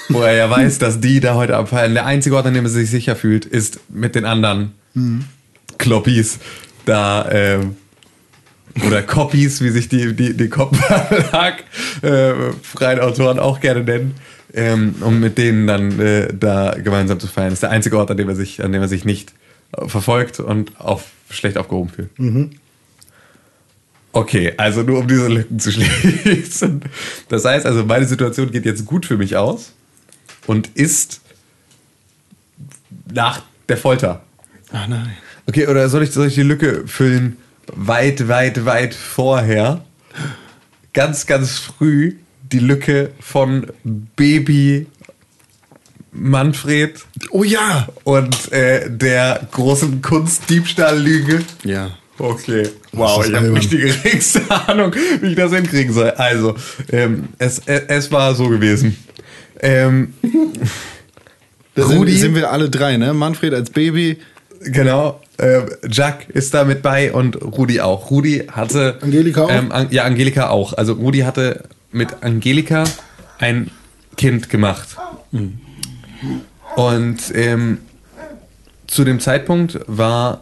Wo er ja weiß, dass die da heute abfallen. Der einzige Ort, an dem er sich sicher fühlt, ist mit den anderen Kloppis da, ähm, oder Copies, wie sich die, die, die Kopfverlag äh, freien Autoren auch gerne nennen, ähm, um mit denen dann äh, da gemeinsam zu feiern. Das ist der einzige Ort, an dem er sich, an dem er sich nicht äh, verfolgt und auf, schlecht aufgehoben fühlt. Okay, also nur um diese Lücken zu schließen. Das heißt also, meine Situation geht jetzt gut für mich aus und ist nach der Folter. Ah nein. Okay, oder soll ich, soll ich die Lücke füllen weit, weit, weit vorher? Ganz, ganz früh die Lücke von Baby Manfred Oh ja! und äh, der großen Kunstdiebstahllüge. Ja. Okay, wow, ich habe nicht die geringste Ahnung, wie ich das hinkriegen soll. Also, ähm, es, es, es war so gewesen. Ähm, Da sind, Rudi- sind wir alle drei, ne? Manfred als Baby. genau, äh, Jack ist da mit bei und Rudi auch. Rudi hatte. Angelika auch? Ähm, an, ja, Angelika auch. Also, Rudi hatte mit Angelika ein Kind gemacht. Und ähm, zu dem Zeitpunkt war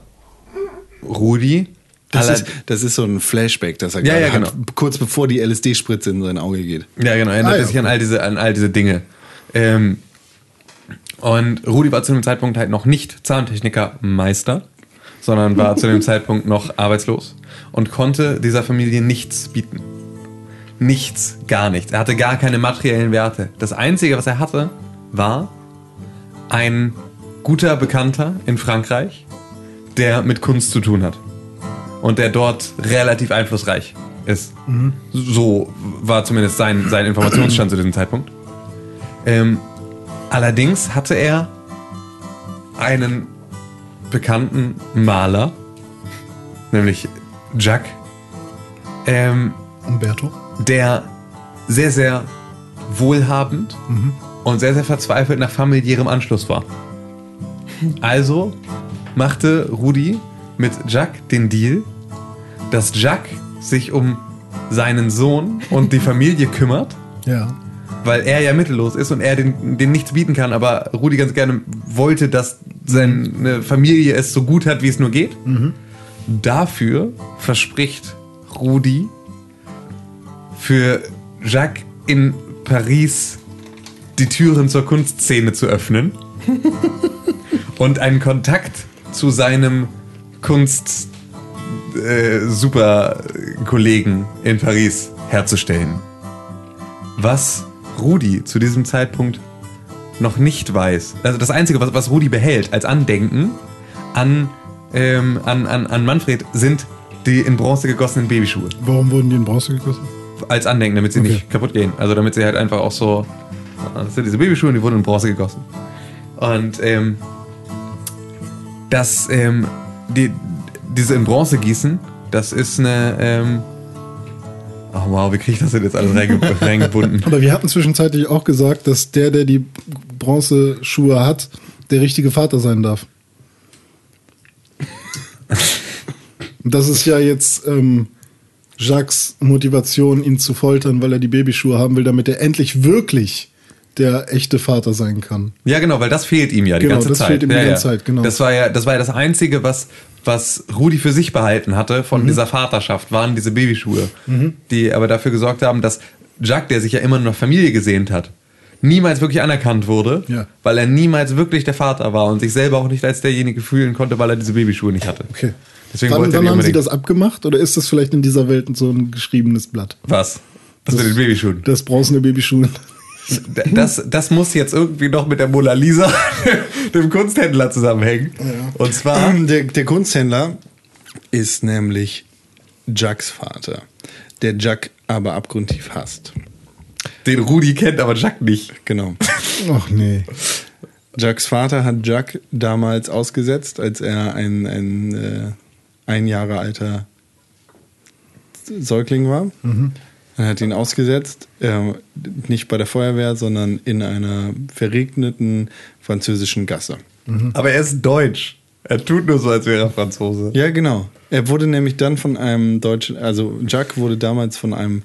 Rudi. Das ist, das ist so ein Flashback, das er Ja, gerade ja, genau. hat, kurz bevor die LSD-Spritze in sein Auge geht. Ja, genau, er erinnert Ah, ja, sich an all diese, an all diese Dinge. Ähm, und Rudi war zu dem Zeitpunkt halt noch nicht Zahntechniker-Meister, sondern war zu dem Zeitpunkt noch arbeitslos und konnte dieser Familie nichts bieten. Nichts, gar nichts. Er hatte gar keine materiellen Werte. Das Einzige, was er hatte, war ein guter Bekannter in Frankreich, der mit Kunst zu tun hat. Und der dort relativ einflussreich ist. So war zumindest sein, sein Informationsstand zu diesem Zeitpunkt. Ähm, allerdings hatte er einen bekannten Maler, nämlich Jack, ähm, Umberto. der sehr, sehr wohlhabend und sehr, sehr verzweifelt nach familiärem Anschluss war. Also machte Rudi mit Jack den Deal, dass Jack sich um seinen Sohn und die Familie kümmert, Ja. weil er ja mittellos ist und er den, den nichts bieten kann, aber Rudi ganz gerne wollte, dass seine Familie es so gut hat, wie es nur geht. Dafür verspricht Rudi für Jacques in Paris die Türen zur Kunstszene zu öffnen und einen Kontakt zu seinem Kunst äh, super Kollegen in Paris herzustellen. Was Rudi zu diesem Zeitpunkt noch nicht weiß. Also das Einzige, was, was Rudi behält als Andenken an, ähm, an, an, an Manfred, sind die in Bronze gegossenen Babyschuhe. Warum wurden die in Bronze gegossen? Als Andenken, damit sie Okay. nicht kaputt gehen. Also damit sie halt einfach auch so. Das sind diese Babyschuhe und die wurden in Bronze gegossen. Und ähm, das, ähm, die, diese in Bronze gießen, das ist eine. Ähm, Ach wow, wie kriege ich das denn jetzt alles reinge reingebunden? Aber wir hatten zwischenzeitlich auch gesagt, dass der, der die Bronzeschuhe hat, der richtige Vater sein darf. Und das ist ja jetzt ähm, Jacques Motivation, ihn zu foltern, weil er die Babyschuhe haben will, damit er endlich wirklich der echte Vater sein kann. Ja, genau, weil das fehlt ihm ja die Genau, ganze das Zeit. fehlt ihm die ja, ganze ja. Zeit, genau. Das war ja, das war ja das Einzige, was, was Rudi für sich behalten hatte Mhm. von dieser Vaterschaft, waren diese Babyschuhe, die aber dafür gesorgt haben, dass Jacques, der sich ja immer nur nach Familie gesehnt hat, niemals wirklich anerkannt wurde, Ja. weil er niemals wirklich der Vater war und sich selber auch nicht als derjenige fühlen konnte, weil er diese Babyschuhe nicht hatte. Okay. Deswegen wann wann haben Sie das abgemacht oder ist das vielleicht in dieser Welt so ein geschriebenes Blatt? Was? Das, mit den Babyschuhen. Das bronzene Babyschuhe. Das, das muss jetzt irgendwie noch mit der Mona Lisa, dem Kunsthändler, zusammenhängen. Und zwar. Der, der Kunsthändler ist nämlich Jacques Vater, der Jack aber abgrundtief hasst. Den Rudi kennt, aber Jacques nicht. Genau. Ach nee. Jacques Vater hat Jack damals ausgesetzt, als er ein, ein, äh, ein Jahre alter Säugling war. Er hat ihn ausgesetzt, äh, nicht bei der Feuerwehr, sondern in einer verregneten französischen Gasse. Aber er ist deutsch. Er tut nur so, als wäre er Franzose. Ja, genau. Er wurde nämlich dann von einem deutschen, also Jacques wurde damals von einem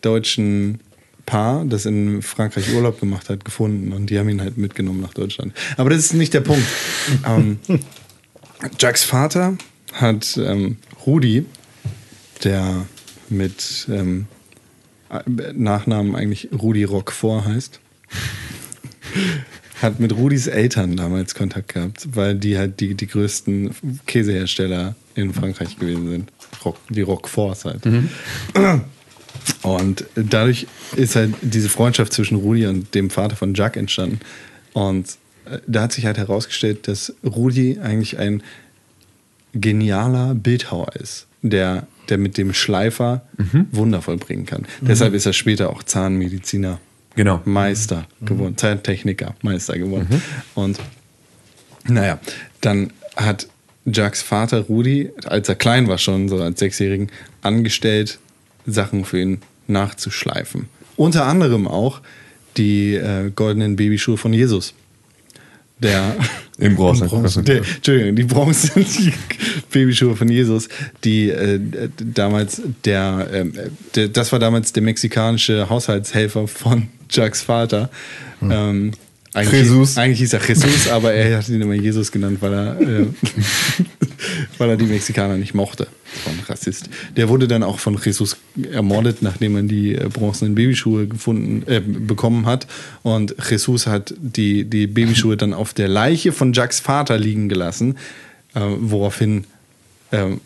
deutschen Paar, das in Frankreich Urlaub gemacht hat, gefunden und die haben ihn halt mitgenommen nach Deutschland. Aber das ist nicht der Punkt. ähm, Jacques Vater hat ähm, Rudi, der mit ähm, Nachnamen eigentlich Rudi Roquefort heißt, hat mit Rudis Eltern damals Kontakt gehabt, weil die halt die, die größten Käsehersteller in Frankreich gewesen sind. Rock, die Roqueforts halt. Und dadurch ist halt diese Freundschaft zwischen Rudi und dem Vater von Jacques entstanden. Und äh, da hat sich halt herausgestellt, dass Rudi eigentlich ein genialer Bildhauer ist, der, der mit dem Schleifer Wunder vollbringen kann. Deshalb ist er später auch Zahnmediziner. Genau. Meister geworden, Zahntechniker, Meister geworden. Und naja, dann hat Jacques Vater Rudi, als er klein war schon, so als Sechsjährigen, angestellt, Sachen für ihn nachzuschleifen. Unter anderem auch die äh, goldenen Babyschuhe von Jesus. Der Im Bronze. der, Entschuldigung, die Bronze, die Babyschuhe von Jesus, die äh, damals der, ähm, der, das war damals der mexikanische Haushaltshelfer von Jacques Vater. Ähm, eigentlich, Jesus. Eigentlich hieß er Jesus, aber er hat ihn immer Jesus genannt, weil er, äh, weil er die Mexikaner nicht mochte. Ein Rassist. Der wurde dann auch von Jesus ermordet, nachdem er die äh, bronzenen Babyschuhe gefunden, äh, bekommen hat. Und Jesus hat die, die Babyschuhe dann auf der Leiche von Jacques Vater liegen gelassen, äh, woraufhin ähm,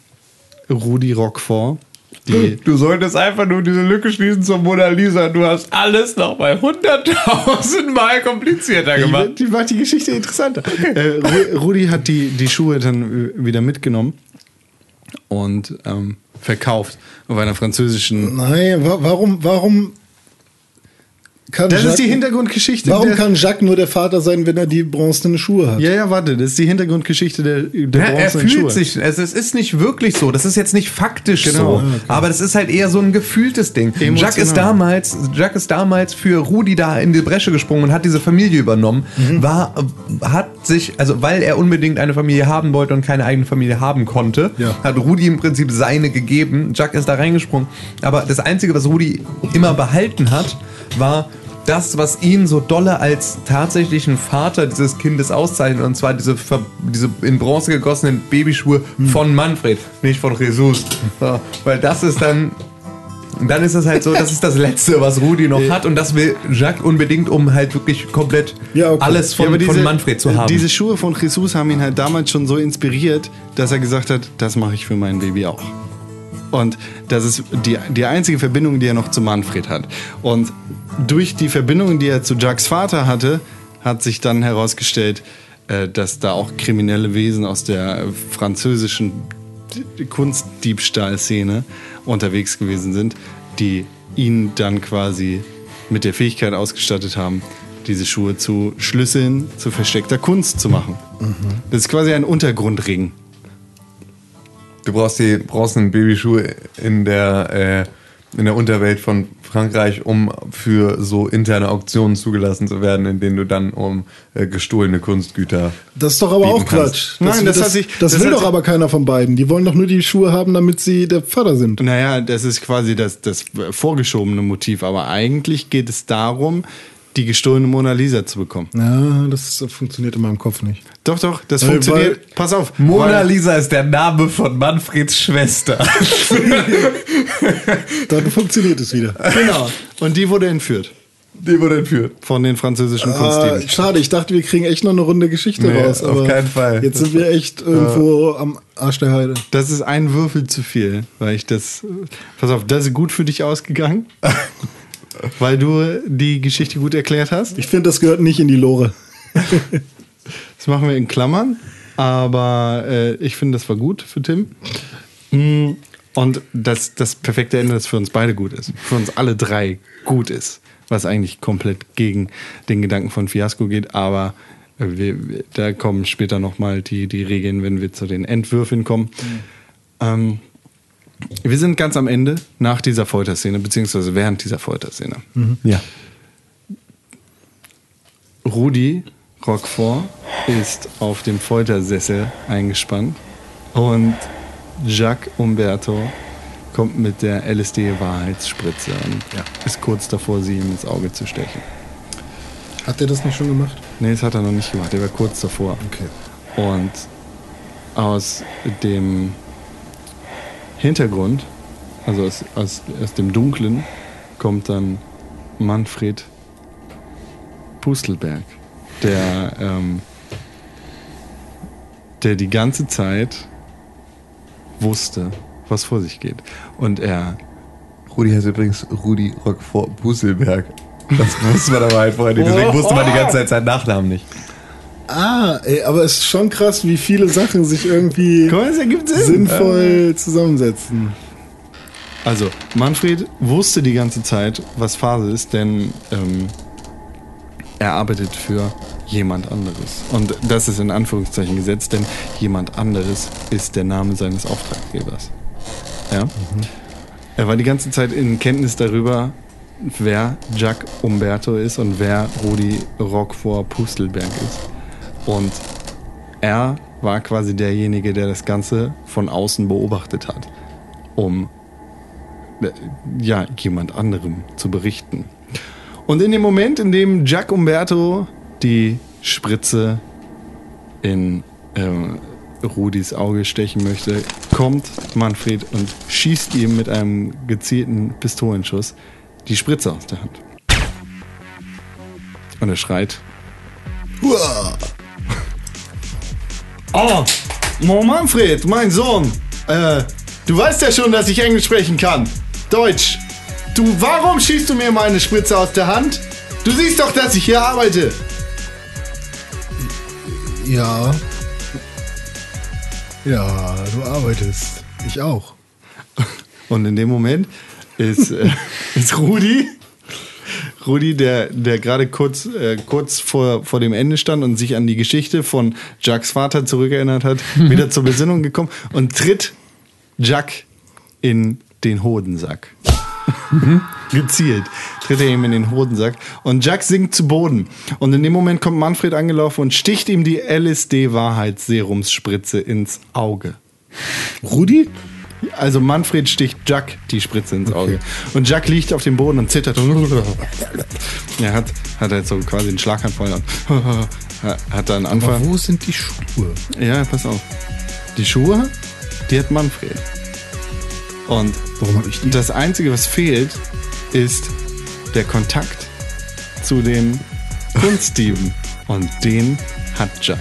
Rudi Roquefort, die, Du solltest einfach nur diese Lücke schließen zur Mona Lisa. Du hast alles noch mal hunderttausend Mal komplizierter gemacht. Die, die macht die Geschichte interessanter. äh, Ru- Rudi hat die, die Schuhe dann wieder mitgenommen und ähm, verkauft auf einer französischen. Nein, wa warum, warum kann Das ist Jacques, die Hintergrundgeschichte. Warum der, kann Jacques nur der Vater sein, wenn er die bronzenen Schuhe hat? ja, ja, warte, das ist die Hintergrundgeschichte der, der Ja, er bronzenen fühlt Schuhe. sich, also es ist nicht wirklich so, das ist jetzt nicht faktisch Genau. so, aber das ist halt eher so ein gefühltes Ding. Emotional. Jacques ist damals, Jacques ist damals für Rudi da in die Bresche gesprungen und hat diese Familie übernommen, war, hat sich, also weil er unbedingt eine Familie haben wollte und keine eigene Familie haben konnte, Ja. hat Rudi im Prinzip seine gegeben, Jacques ist da reingesprungen, aber das Einzige, was Rudi immer behalten hat, war das, was ihn so dolle als tatsächlichen Vater dieses Kindes auszeichnet, und zwar diese, diese in Bronze gegossenen Babyschuhe von Manfred, nicht von Jesus. So, weil das ist dann. Dann ist es halt so, das ist das Letzte, was Rudi noch hat, und das will Jacques unbedingt, um halt wirklich komplett Ja, okay. alles von, Ja, aber von Manfred zu äh, haben. Diese Schuhe von Jesus haben ihn halt damals schon so inspiriert, dass er gesagt hat, das mache ich für mein Baby auch. Und das ist die, die einzige Verbindung, die er noch zu Manfred hat. Und durch die Verbindung, die er zu Jacques Vater hatte, hat sich dann herausgestellt, äh, dass da auch kriminelle Wesen aus der französischen Kunstdiebstahlszene unterwegs gewesen sind, die ihn dann quasi mit der Fähigkeit ausgestattet haben, diese Schuhe zu schlüsseln, zu versteckter Kunst zu machen. Das ist quasi ein Untergrundring. Du brauchst die bronzenen Babyschuhe in der, äh, in der Unterwelt von Frankreich, um für so interne Auktionen zugelassen zu werden, in denen du dann um äh, gestohlene Kunstgüter. Das ist doch aber auch kannst. Quatsch. Nein, das das, hat sich- das, das will hat doch sich- aber keiner von beiden. Die wollen doch nur die Schuhe haben, damit sie der Vater sind. Naja, das ist quasi das, das vorgeschobene Motiv, aber eigentlich geht es darum, die gestohlene Mona Lisa zu bekommen. Ja, das funktioniert in meinem Kopf nicht. Doch, doch, das Weil- funktioniert. Pass auf. Mona weil- Lisa ist der Name von Manfreds Schwester. Dann funktioniert es wieder. Genau. Und die wurde entführt Die wurde entführt. von den französischen Ah, Kunstdieben. schade, ich dachte, wir kriegen echt noch eine Runde Geschichte Nee, raus. auf keinen Fall. Jetzt sind wir echt irgendwo am Arsch der Heide. Das ist ein Würfel zu viel, weil ich das. Pass auf, das ist gut für dich ausgegangen. weil du die Geschichte gut erklärt hast. Ich finde, das gehört nicht in die Lore. Das machen wir in Klammern. Aber äh, ich finde, das war gut für Tim. Mm, Und das, das perfekte Ende, das für uns beide gut ist. Für uns alle drei gut ist. Was eigentlich komplett gegen den Gedanken von Fiasco geht. Aber wir, da kommen später nochmal die, die Regeln, wenn wir zu den Entwürfen kommen. Ähm, wir sind ganz am Ende nach dieser Folterszene, beziehungsweise während dieser Folterszene. Ja. Rudi Roquefort ist auf dem Foltersessel eingespannt und Jacques Umberto kommt mit der LSD-Wahrheitsspritze und ist kurz davor, sie ihm ins Auge zu stechen. Hat er das nicht schon gemacht? Nee, das hat er noch nicht gemacht, er war kurz davor. Okay. Und aus dem Hintergrund, also aus, aus, aus dem Dunklen, kommt dann Manfred Pustelberg, der, ähm, der die ganze Zeit wusste, was vor sich geht. Und er Rudi heißt übrigens Rudi Rockfort Buselberg. Das wusste man aber halt vorher nicht. Deswegen wusste man die ganze Zeit seinen Nachnamen nicht. Ah, ey, aber es ist schon krass, wie viele Sachen sich irgendwie mal, sinnvoll zusammensetzen. Also, Manfred wusste die ganze Zeit, was Phase ist, denn ähm, er arbeitet für jemand anderes. Und das ist in Anführungszeichen gesetzt, denn jemand anderes ist der Name seines Auftraggebers. Ja? Er war die ganze Zeit in Kenntnis darüber, wer Jacques Umberto ist und wer Rudi Roquefort Pustelberg ist. Und er war quasi derjenige, der das Ganze von außen beobachtet hat, um äh, ja, jemand anderem zu berichten. Und in dem Moment, in dem Jack Umberto die Spritze in ähm, Rudis Auge stechen möchte, kommt Manfred und schießt ihm mit einem gezielten Pistolenschuss die Spritze aus der Hand. Und er schreit. Huah! Oh, oh, Manfred, mein Sohn. Äh, du weißt ja schon, dass ich Englisch sprechen kann. Deutsch. Du, warum schießt du mir meine Spritze aus der Hand? Du siehst doch, dass ich hier arbeite. Ja. Ja, du arbeitest. Ich auch. Und in dem Moment ist, äh, ist Rudi, Rudi, der, der gerade kurz, äh, kurz vor, vor dem Ende stand und sich an die Geschichte von Jacques Vater zurückerinnert hat, wieder zur Besinnung gekommen und tritt Jack in den Hodensack. Gezielt tritt er ihm in den Hodensack und Jack sinkt zu Boden. Und in dem Moment kommt Manfred angelaufen und sticht ihm die LSD-Wahrheitsserumsspritze ins Auge. Rudi? Also Manfred sticht Jack die Spritze ins Auge. Und Jack liegt auf dem Boden und zittert. Er hat, hat halt so quasi einen Schlaganfall und hat da einen Anfall. Aber wo sind die Schuhe? Ja, pass auf. Die Schuhe, die hat Manfred. Und Warum ich die? das Einzige, was fehlt, ist der Kontakt zu den Kunstdieben. Und den hat Jack.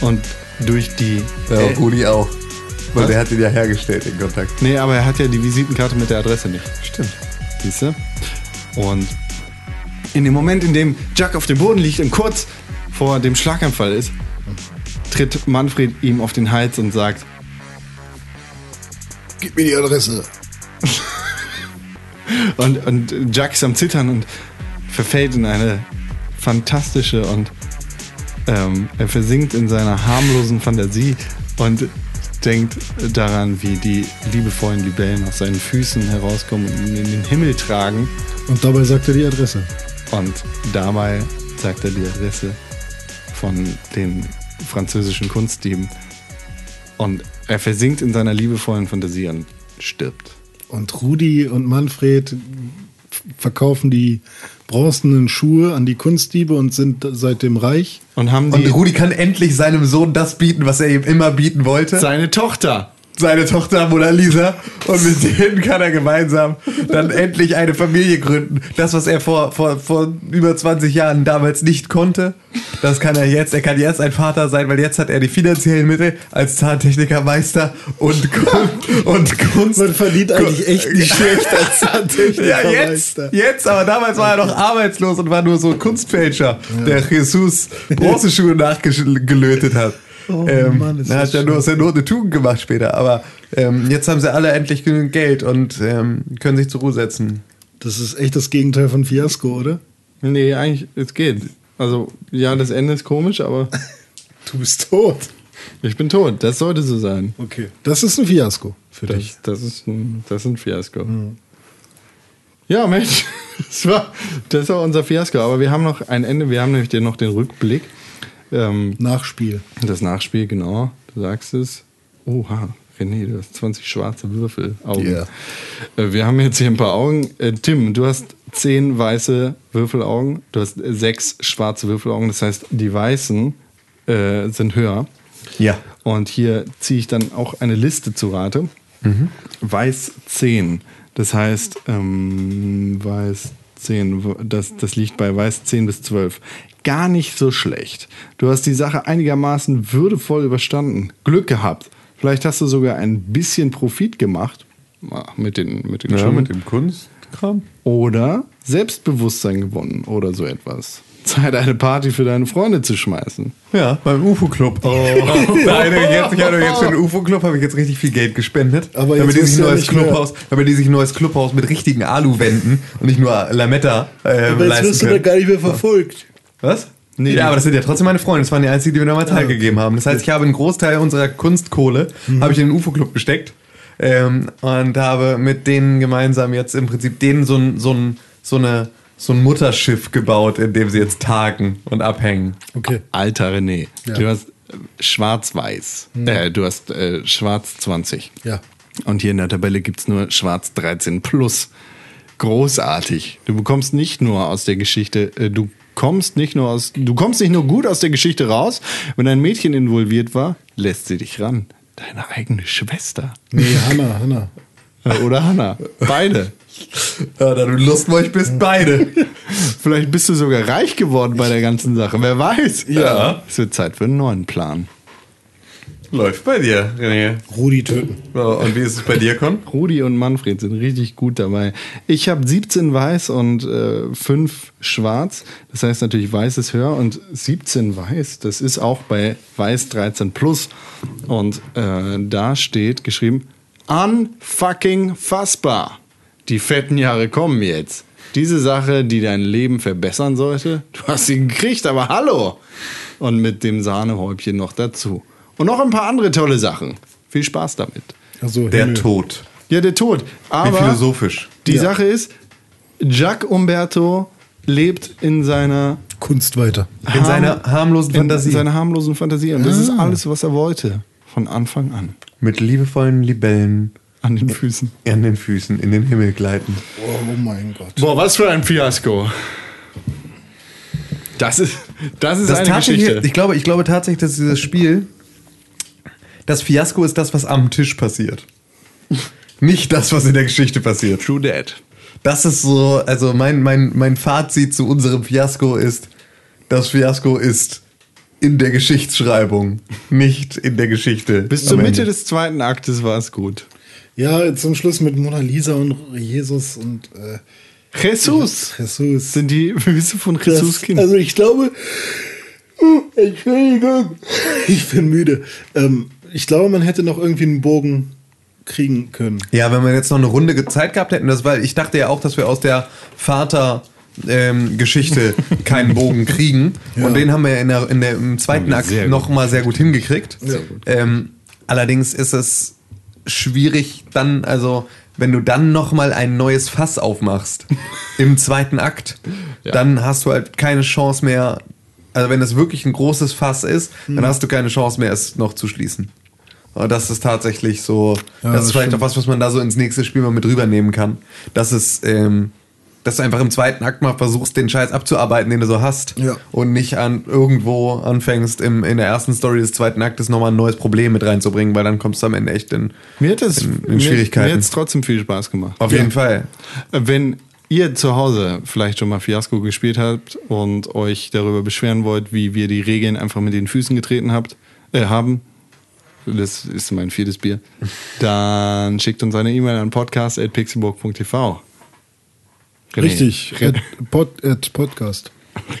Und durch die. Ja, Äh, Rudi auch. Weil der hat ihn ja hergestellt, den Kontakt. nee, aber er hat ja die Visitenkarte mit der Adresse nicht. Stimmt. Siehst du? Und in dem Moment, in dem Jack auf dem Boden liegt und kurz vor dem Schlaganfall ist, tritt Manfred ihm auf den Hals und sagt, Gib mir die Adresse. und, und Jack ist am Zittern und verfällt in eine fantastische und ähm, er versinkt in seiner harmlosen Fantasie und denkt daran, wie die liebevollen Libellen aus seinen Füßen herauskommen und ihn in den Himmel tragen. Und dabei sagt er die Adresse. Und dabei sagt er die Adresse von den französischen Kunstdieben. Und er versinkt in seiner liebevollen Fantasie und stirbt. Und Rudi und Manfred verkaufen die bronzenen Schuhe an die Kunstdiebe und sind seitdem reich. Und haben Und die Rudi kann endlich seinem Sohn das bieten, was er ihm immer bieten wollte. seine Tochter. Seine Tochter Mona Lisa und mit denen kann er gemeinsam dann endlich eine Familie gründen. Das, was er vor, vor, vor über 20 Jahren damals nicht konnte, das kann er jetzt. Er kann jetzt ein Vater sein, weil jetzt hat er die finanziellen Mittel als Zahntechnikermeister und, Kun- und Kunst. Man verdient eigentlich echt nicht schlecht als Ja, jetzt, Zahntechnikermeister. jetzt, aber damals war er noch arbeitslos und war nur so Kunstfälscher, der Jesus Bronzeschuhe nachgelötet hat. Oh ähm, Mann, ist er das hat ja nur aus der Not eine Tugend gemacht später, aber ähm, jetzt haben sie alle endlich genügend Geld und ähm, können sich zur Ruhe setzen. Das ist echt das Gegenteil von Fiasko, oder? Nee, eigentlich, es geht. Also, ja, das Ende ist komisch, aber Du bist tot. ich bin tot. Das sollte so sein. Okay. Das ist ein Fiasko für dich. Das, das, ist, ein, das ist ein Fiasko. Ja, Mensch, das war, das war unser Fiasko. Aber wir haben noch ein Ende, wir haben nämlich noch den Rückblick. Ähm, Nachspiel. das Nachspiel, genau, du sagst es. Oha, René, du hast 20 schwarze Würfelaugen. Ja. Äh, Wir haben jetzt hier ein paar Augen. Äh, Tim, du hast 10 weiße Würfelaugen, du hast äh, sechs schwarze Würfelaugen. Das heißt, die weißen äh, sind höher. Ja. Und hier ziehe ich dann auch eine Liste zu Rate. Weiß 10. Das heißt, ähm, Weiß 10, w- das, das liegt bei Weiß 10 bis 12. Gar nicht so schlecht. Du hast die Sache einigermaßen würdevoll überstanden. Glück gehabt. Vielleicht hast du sogar ein bisschen Profit gemacht. Ah, Mit den, mit den Schuhen. dem Kunstkram. Oder Selbstbewusstsein gewonnen oder so etwas. Zeit, eine Party für deine Freunde zu schmeißen. Ja, beim UFO-Club. Oh. Nein, jetzt, ich jetzt für den UFO-Club habe ich jetzt richtig viel Geld gespendet. Aber damit jetzt die sich ihr neues. Clubhaus, damit die sich ein neues Clubhaus mit richtigen Aluwänden und nicht nur Lametta äh, leisten können. gar nicht mehr verfolgt. Was? Nee. ja, aber das sind ja trotzdem meine Freunde. Das waren die einzigen, die mir nochmal teilgegeben haben. Das heißt, ich habe einen Großteil unserer Kunstkohle habe ich in den UFO-Club gesteckt ähm, und habe mit denen gemeinsam jetzt im Prinzip denen so ein, so ein, so eine, so ein Mutterschiff gebaut, in dem sie jetzt tagen und abhängen. Okay. Alter René, Ja. du hast äh, schwarz-weiß. Äh, du hast äh, schwarz 20. Ja. Und hier in der Tabelle gibt es nur schwarz 13 plus. Großartig. Du bekommst nicht nur aus der Geschichte, äh, du kommst nicht nur aus, du kommst nicht nur gut aus der Geschichte raus, wenn ein Mädchen involviert war, lässt sie dich ran. Deine eigene Schwester. Nee, Hanna, Hanna. Äh, Oder Hannah. Beide. Ja, da du Lustmolch bist, beide. Vielleicht bist du sogar reich geworden bei der ganzen Sache. Wer weiß. Ja. Es wird Zeit für einen neuen Plan. Läuft bei dir, René. Rudi töten. Und wie ist es bei dir, Con? Rudi und Manfred sind richtig gut dabei. Ich habe 17 weiß und äh, 5 schwarz. Das heißt natürlich weiß ist höher und 17 weiß, das ist auch bei weiß 13 plus. Und äh, da steht geschrieben, unfucking fassbar. Die fetten Jahre kommen jetzt. Diese Sache, die dein Leben verbessern sollte, du hast sie gekriegt, aber hallo. Und mit dem Sahnehäubchen noch dazu. Und noch ein paar andere tolle Sachen. Viel Spaß damit. Also Der Himmel. Tod. Ja, der Tod. Wie Aber philosophisch. die Ja. Sache ist, Giac Umberto lebt in seiner Kunst weiter. In seiner harmlosen in Fantasie. seiner harmlosen Fantasie. Und das ist alles, was er wollte. Von Anfang an. Mit liebevollen Libellen An den Füßen. an den Füßen in den Himmel gleiten. Oh, mein Gott. Boah, was für ein Fiasko. Das ist, das ist Das eine Geschichte. ich glaube, ich glaube tatsächlich, dass dieses Spiel, das Fiasko ist das, was am Tisch passiert. Nicht das, was in der Geschichte passiert. True Dead. Das ist so, also mein, mein, mein Fazit zu unserem Fiasko ist, das Fiasko ist in der Geschichtsschreibung, nicht in der Geschichte. Bis zur Mitte des zweiten Aktes war es gut. Ja, zum Schluss mit Mona Lisa und Jesus und äh, Jesus. Jesus. Sind die Füße von Jesus Das, Kind. also ich glaube, Entschuldigung, ich bin müde. Ähm, ich glaube, man hätte noch irgendwie einen Bogen kriegen können. Ja, wenn wir jetzt noch eine Runde Zeit gehabt hätten, das, weil ich dachte ja auch, dass wir aus der Vater ähm, Geschichte keinen Bogen kriegen. Und den haben wir in der, in der, im zweiten Akt sehr gut noch mal sehr gut hingekriegt. Ähm, allerdings ist es schwierig dann, also wenn du dann noch mal ein neues Fass aufmachst im zweiten Akt, dann hast du halt keine Chance mehr. Also wenn es wirklich ein großes Fass ist, dann hast du keine Chance mehr, es noch zu schließen. Das ist tatsächlich so, Ja, das das ist vielleicht stimmt. auch was, was man da so ins nächste Spiel mal mit rübernehmen kann. Dass es, ähm, dass du einfach im zweiten Akt mal versuchst, den Scheiß abzuarbeiten, den du so hast. Ja. Und nicht an irgendwo anfängst, im, in der ersten Story des zweiten Aktes nochmal ein neues Problem mit reinzubringen, weil dann kommst du am Ende echt in, Mir hat es in, in Mir, Schwierigkeiten. mir hat's trotzdem viel Spaß gemacht. Auf jeden Fall. Wenn ihr zu Hause vielleicht schon mal Fiasco gespielt habt und euch darüber beschweren wollt, wie wir die Regeln einfach mit den Füßen getreten habt, äh, haben, das ist mein viertes Bier, dann schickt uns eine E-Mail an podcast.pixelburg.tv. Richtig. At, pod, at Podcast.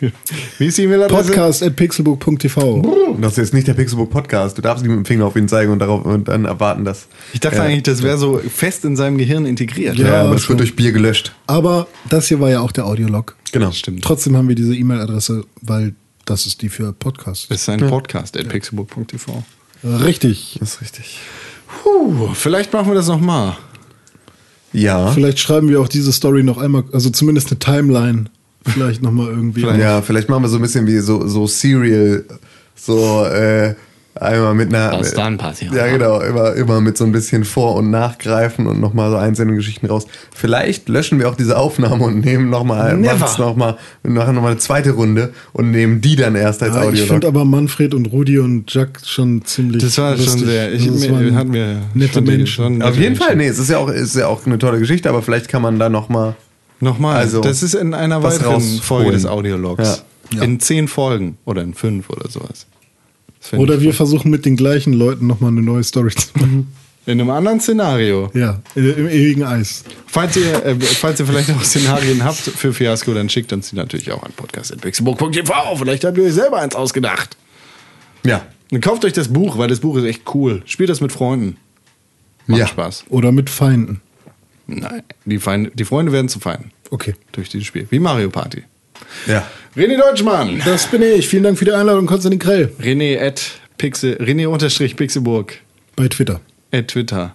Wie ist die E-Mail-Adresse? Podcast at pixelbook.tv. Das ist jetzt nicht der Pixelbook Podcast. Du darfst nicht mit dem Finger auf ihn zeigen und, darauf, und dann erwarten, dass. Ich dachte Ja. eigentlich, das wäre so fest in seinem Gehirn integriert. Ja, Ja, aber es wird durch Bier gelöscht. Aber das hier war ja auch der Audiolog. Genau. Stimmt. Trotzdem haben wir diese E-Mail-Adresse, weil das ist die für Podcast. Das ist ein Podcast at pixelburg.tv. Richtig. Das ist richtig. Puh, vielleicht machen wir das nochmal. Ja. Vielleicht schreiben wir auch diese Story noch einmal, also zumindest eine Timeline. Vielleicht nochmal irgendwie. Ja, vielleicht machen wir so ein bisschen wie so, so Serial, so äh, einmal mit einer. Was dann passiert? Ja, genau, immer, immer mit so ein bisschen Vor- und Nachgreifen und nochmal so einzelne Geschichten raus. Vielleicht löschen wir auch diese Aufnahme und nehmen nochmal, noch mal, machen nochmal eine zweite Runde und nehmen die dann erst als Ja, ich finde aber Manfred und Rudi und Jack schon ziemlich. Das war schon lustig. sehr. Ich, mir, waren hat mir nette Menschen. schon Auf jeden Fall, nee, es ist ja auch, ist ja auch eine tolle Geschichte, aber vielleicht kann man da nochmal. Nochmal, Also, das ist in einer weiteren. Folge des Audiologs. Ja. In zehn Folgen oder in fünf oder sowas. Oder wir versuchen mit den gleichen Leuten nochmal eine neue Story zu machen. in einem anderen Szenario. ja, im ewigen Eis. Falls ihr, äh, falls ihr vielleicht auch Szenarien habt für Fiasco, dann schickt uns die natürlich auch an podcast.pixelburg.tv. Vielleicht habt ihr euch selber eins ausgedacht. Ja. Und kauft euch das Buch, weil das Buch ist echt cool. Spielt das mit Freunden. Macht Ja. Spaß. Oder mit Feinden. Nein, die, Feinde, die Freunde werden zu Feinden Okay. durch dieses Spiel. Wie Mario Party. Ja. René Deutschmann. Das bin ich. Vielen Dank für die Einladung, Konstantin Krell. René at Pixel, René unterstrich Pixelburg Bei Twitter. at Twitter.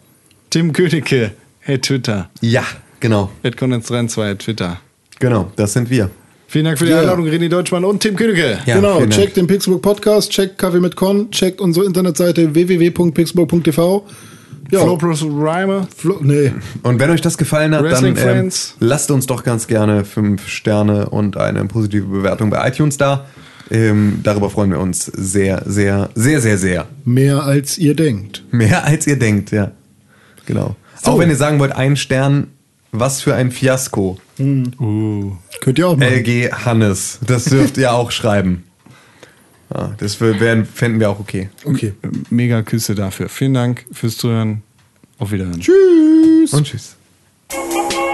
Tim Königke at Twitter. Ja, genau. at Kondens32 at Twitter. Genau, das sind wir. Vielen Dank für die Ja. Einladung, René Deutschmann und Tim Königke. Ja, genau, checkt den Pixelbook Podcast, checkt Kaffee mit Con, checkt unsere Internetseite www.pixelbook.tv. Ja, Flo plus Rhymer. Flo, nee, Und wenn euch das gefallen hat, Wrestling dann ähm, lasst uns doch ganz gerne fünf Sterne und eine positive Bewertung bei iTunes da. Ähm, darüber freuen wir uns sehr, sehr, sehr, sehr, sehr. mehr als ihr denkt. Mehr als ihr denkt, ja. Genau. Auch wenn ihr sagen wollt, ein Stern, was für ein Fiasko. Könnt ihr auch machen. LG Hannes. Das dürft ihr auch schreiben. Ja, das wär- wären- fänden wir auch okay. Okay. Mega Küsse dafür. Vielen Dank fürs Zuhören. Auf Wiedersehen. Tschüss. Und tschüss. Thank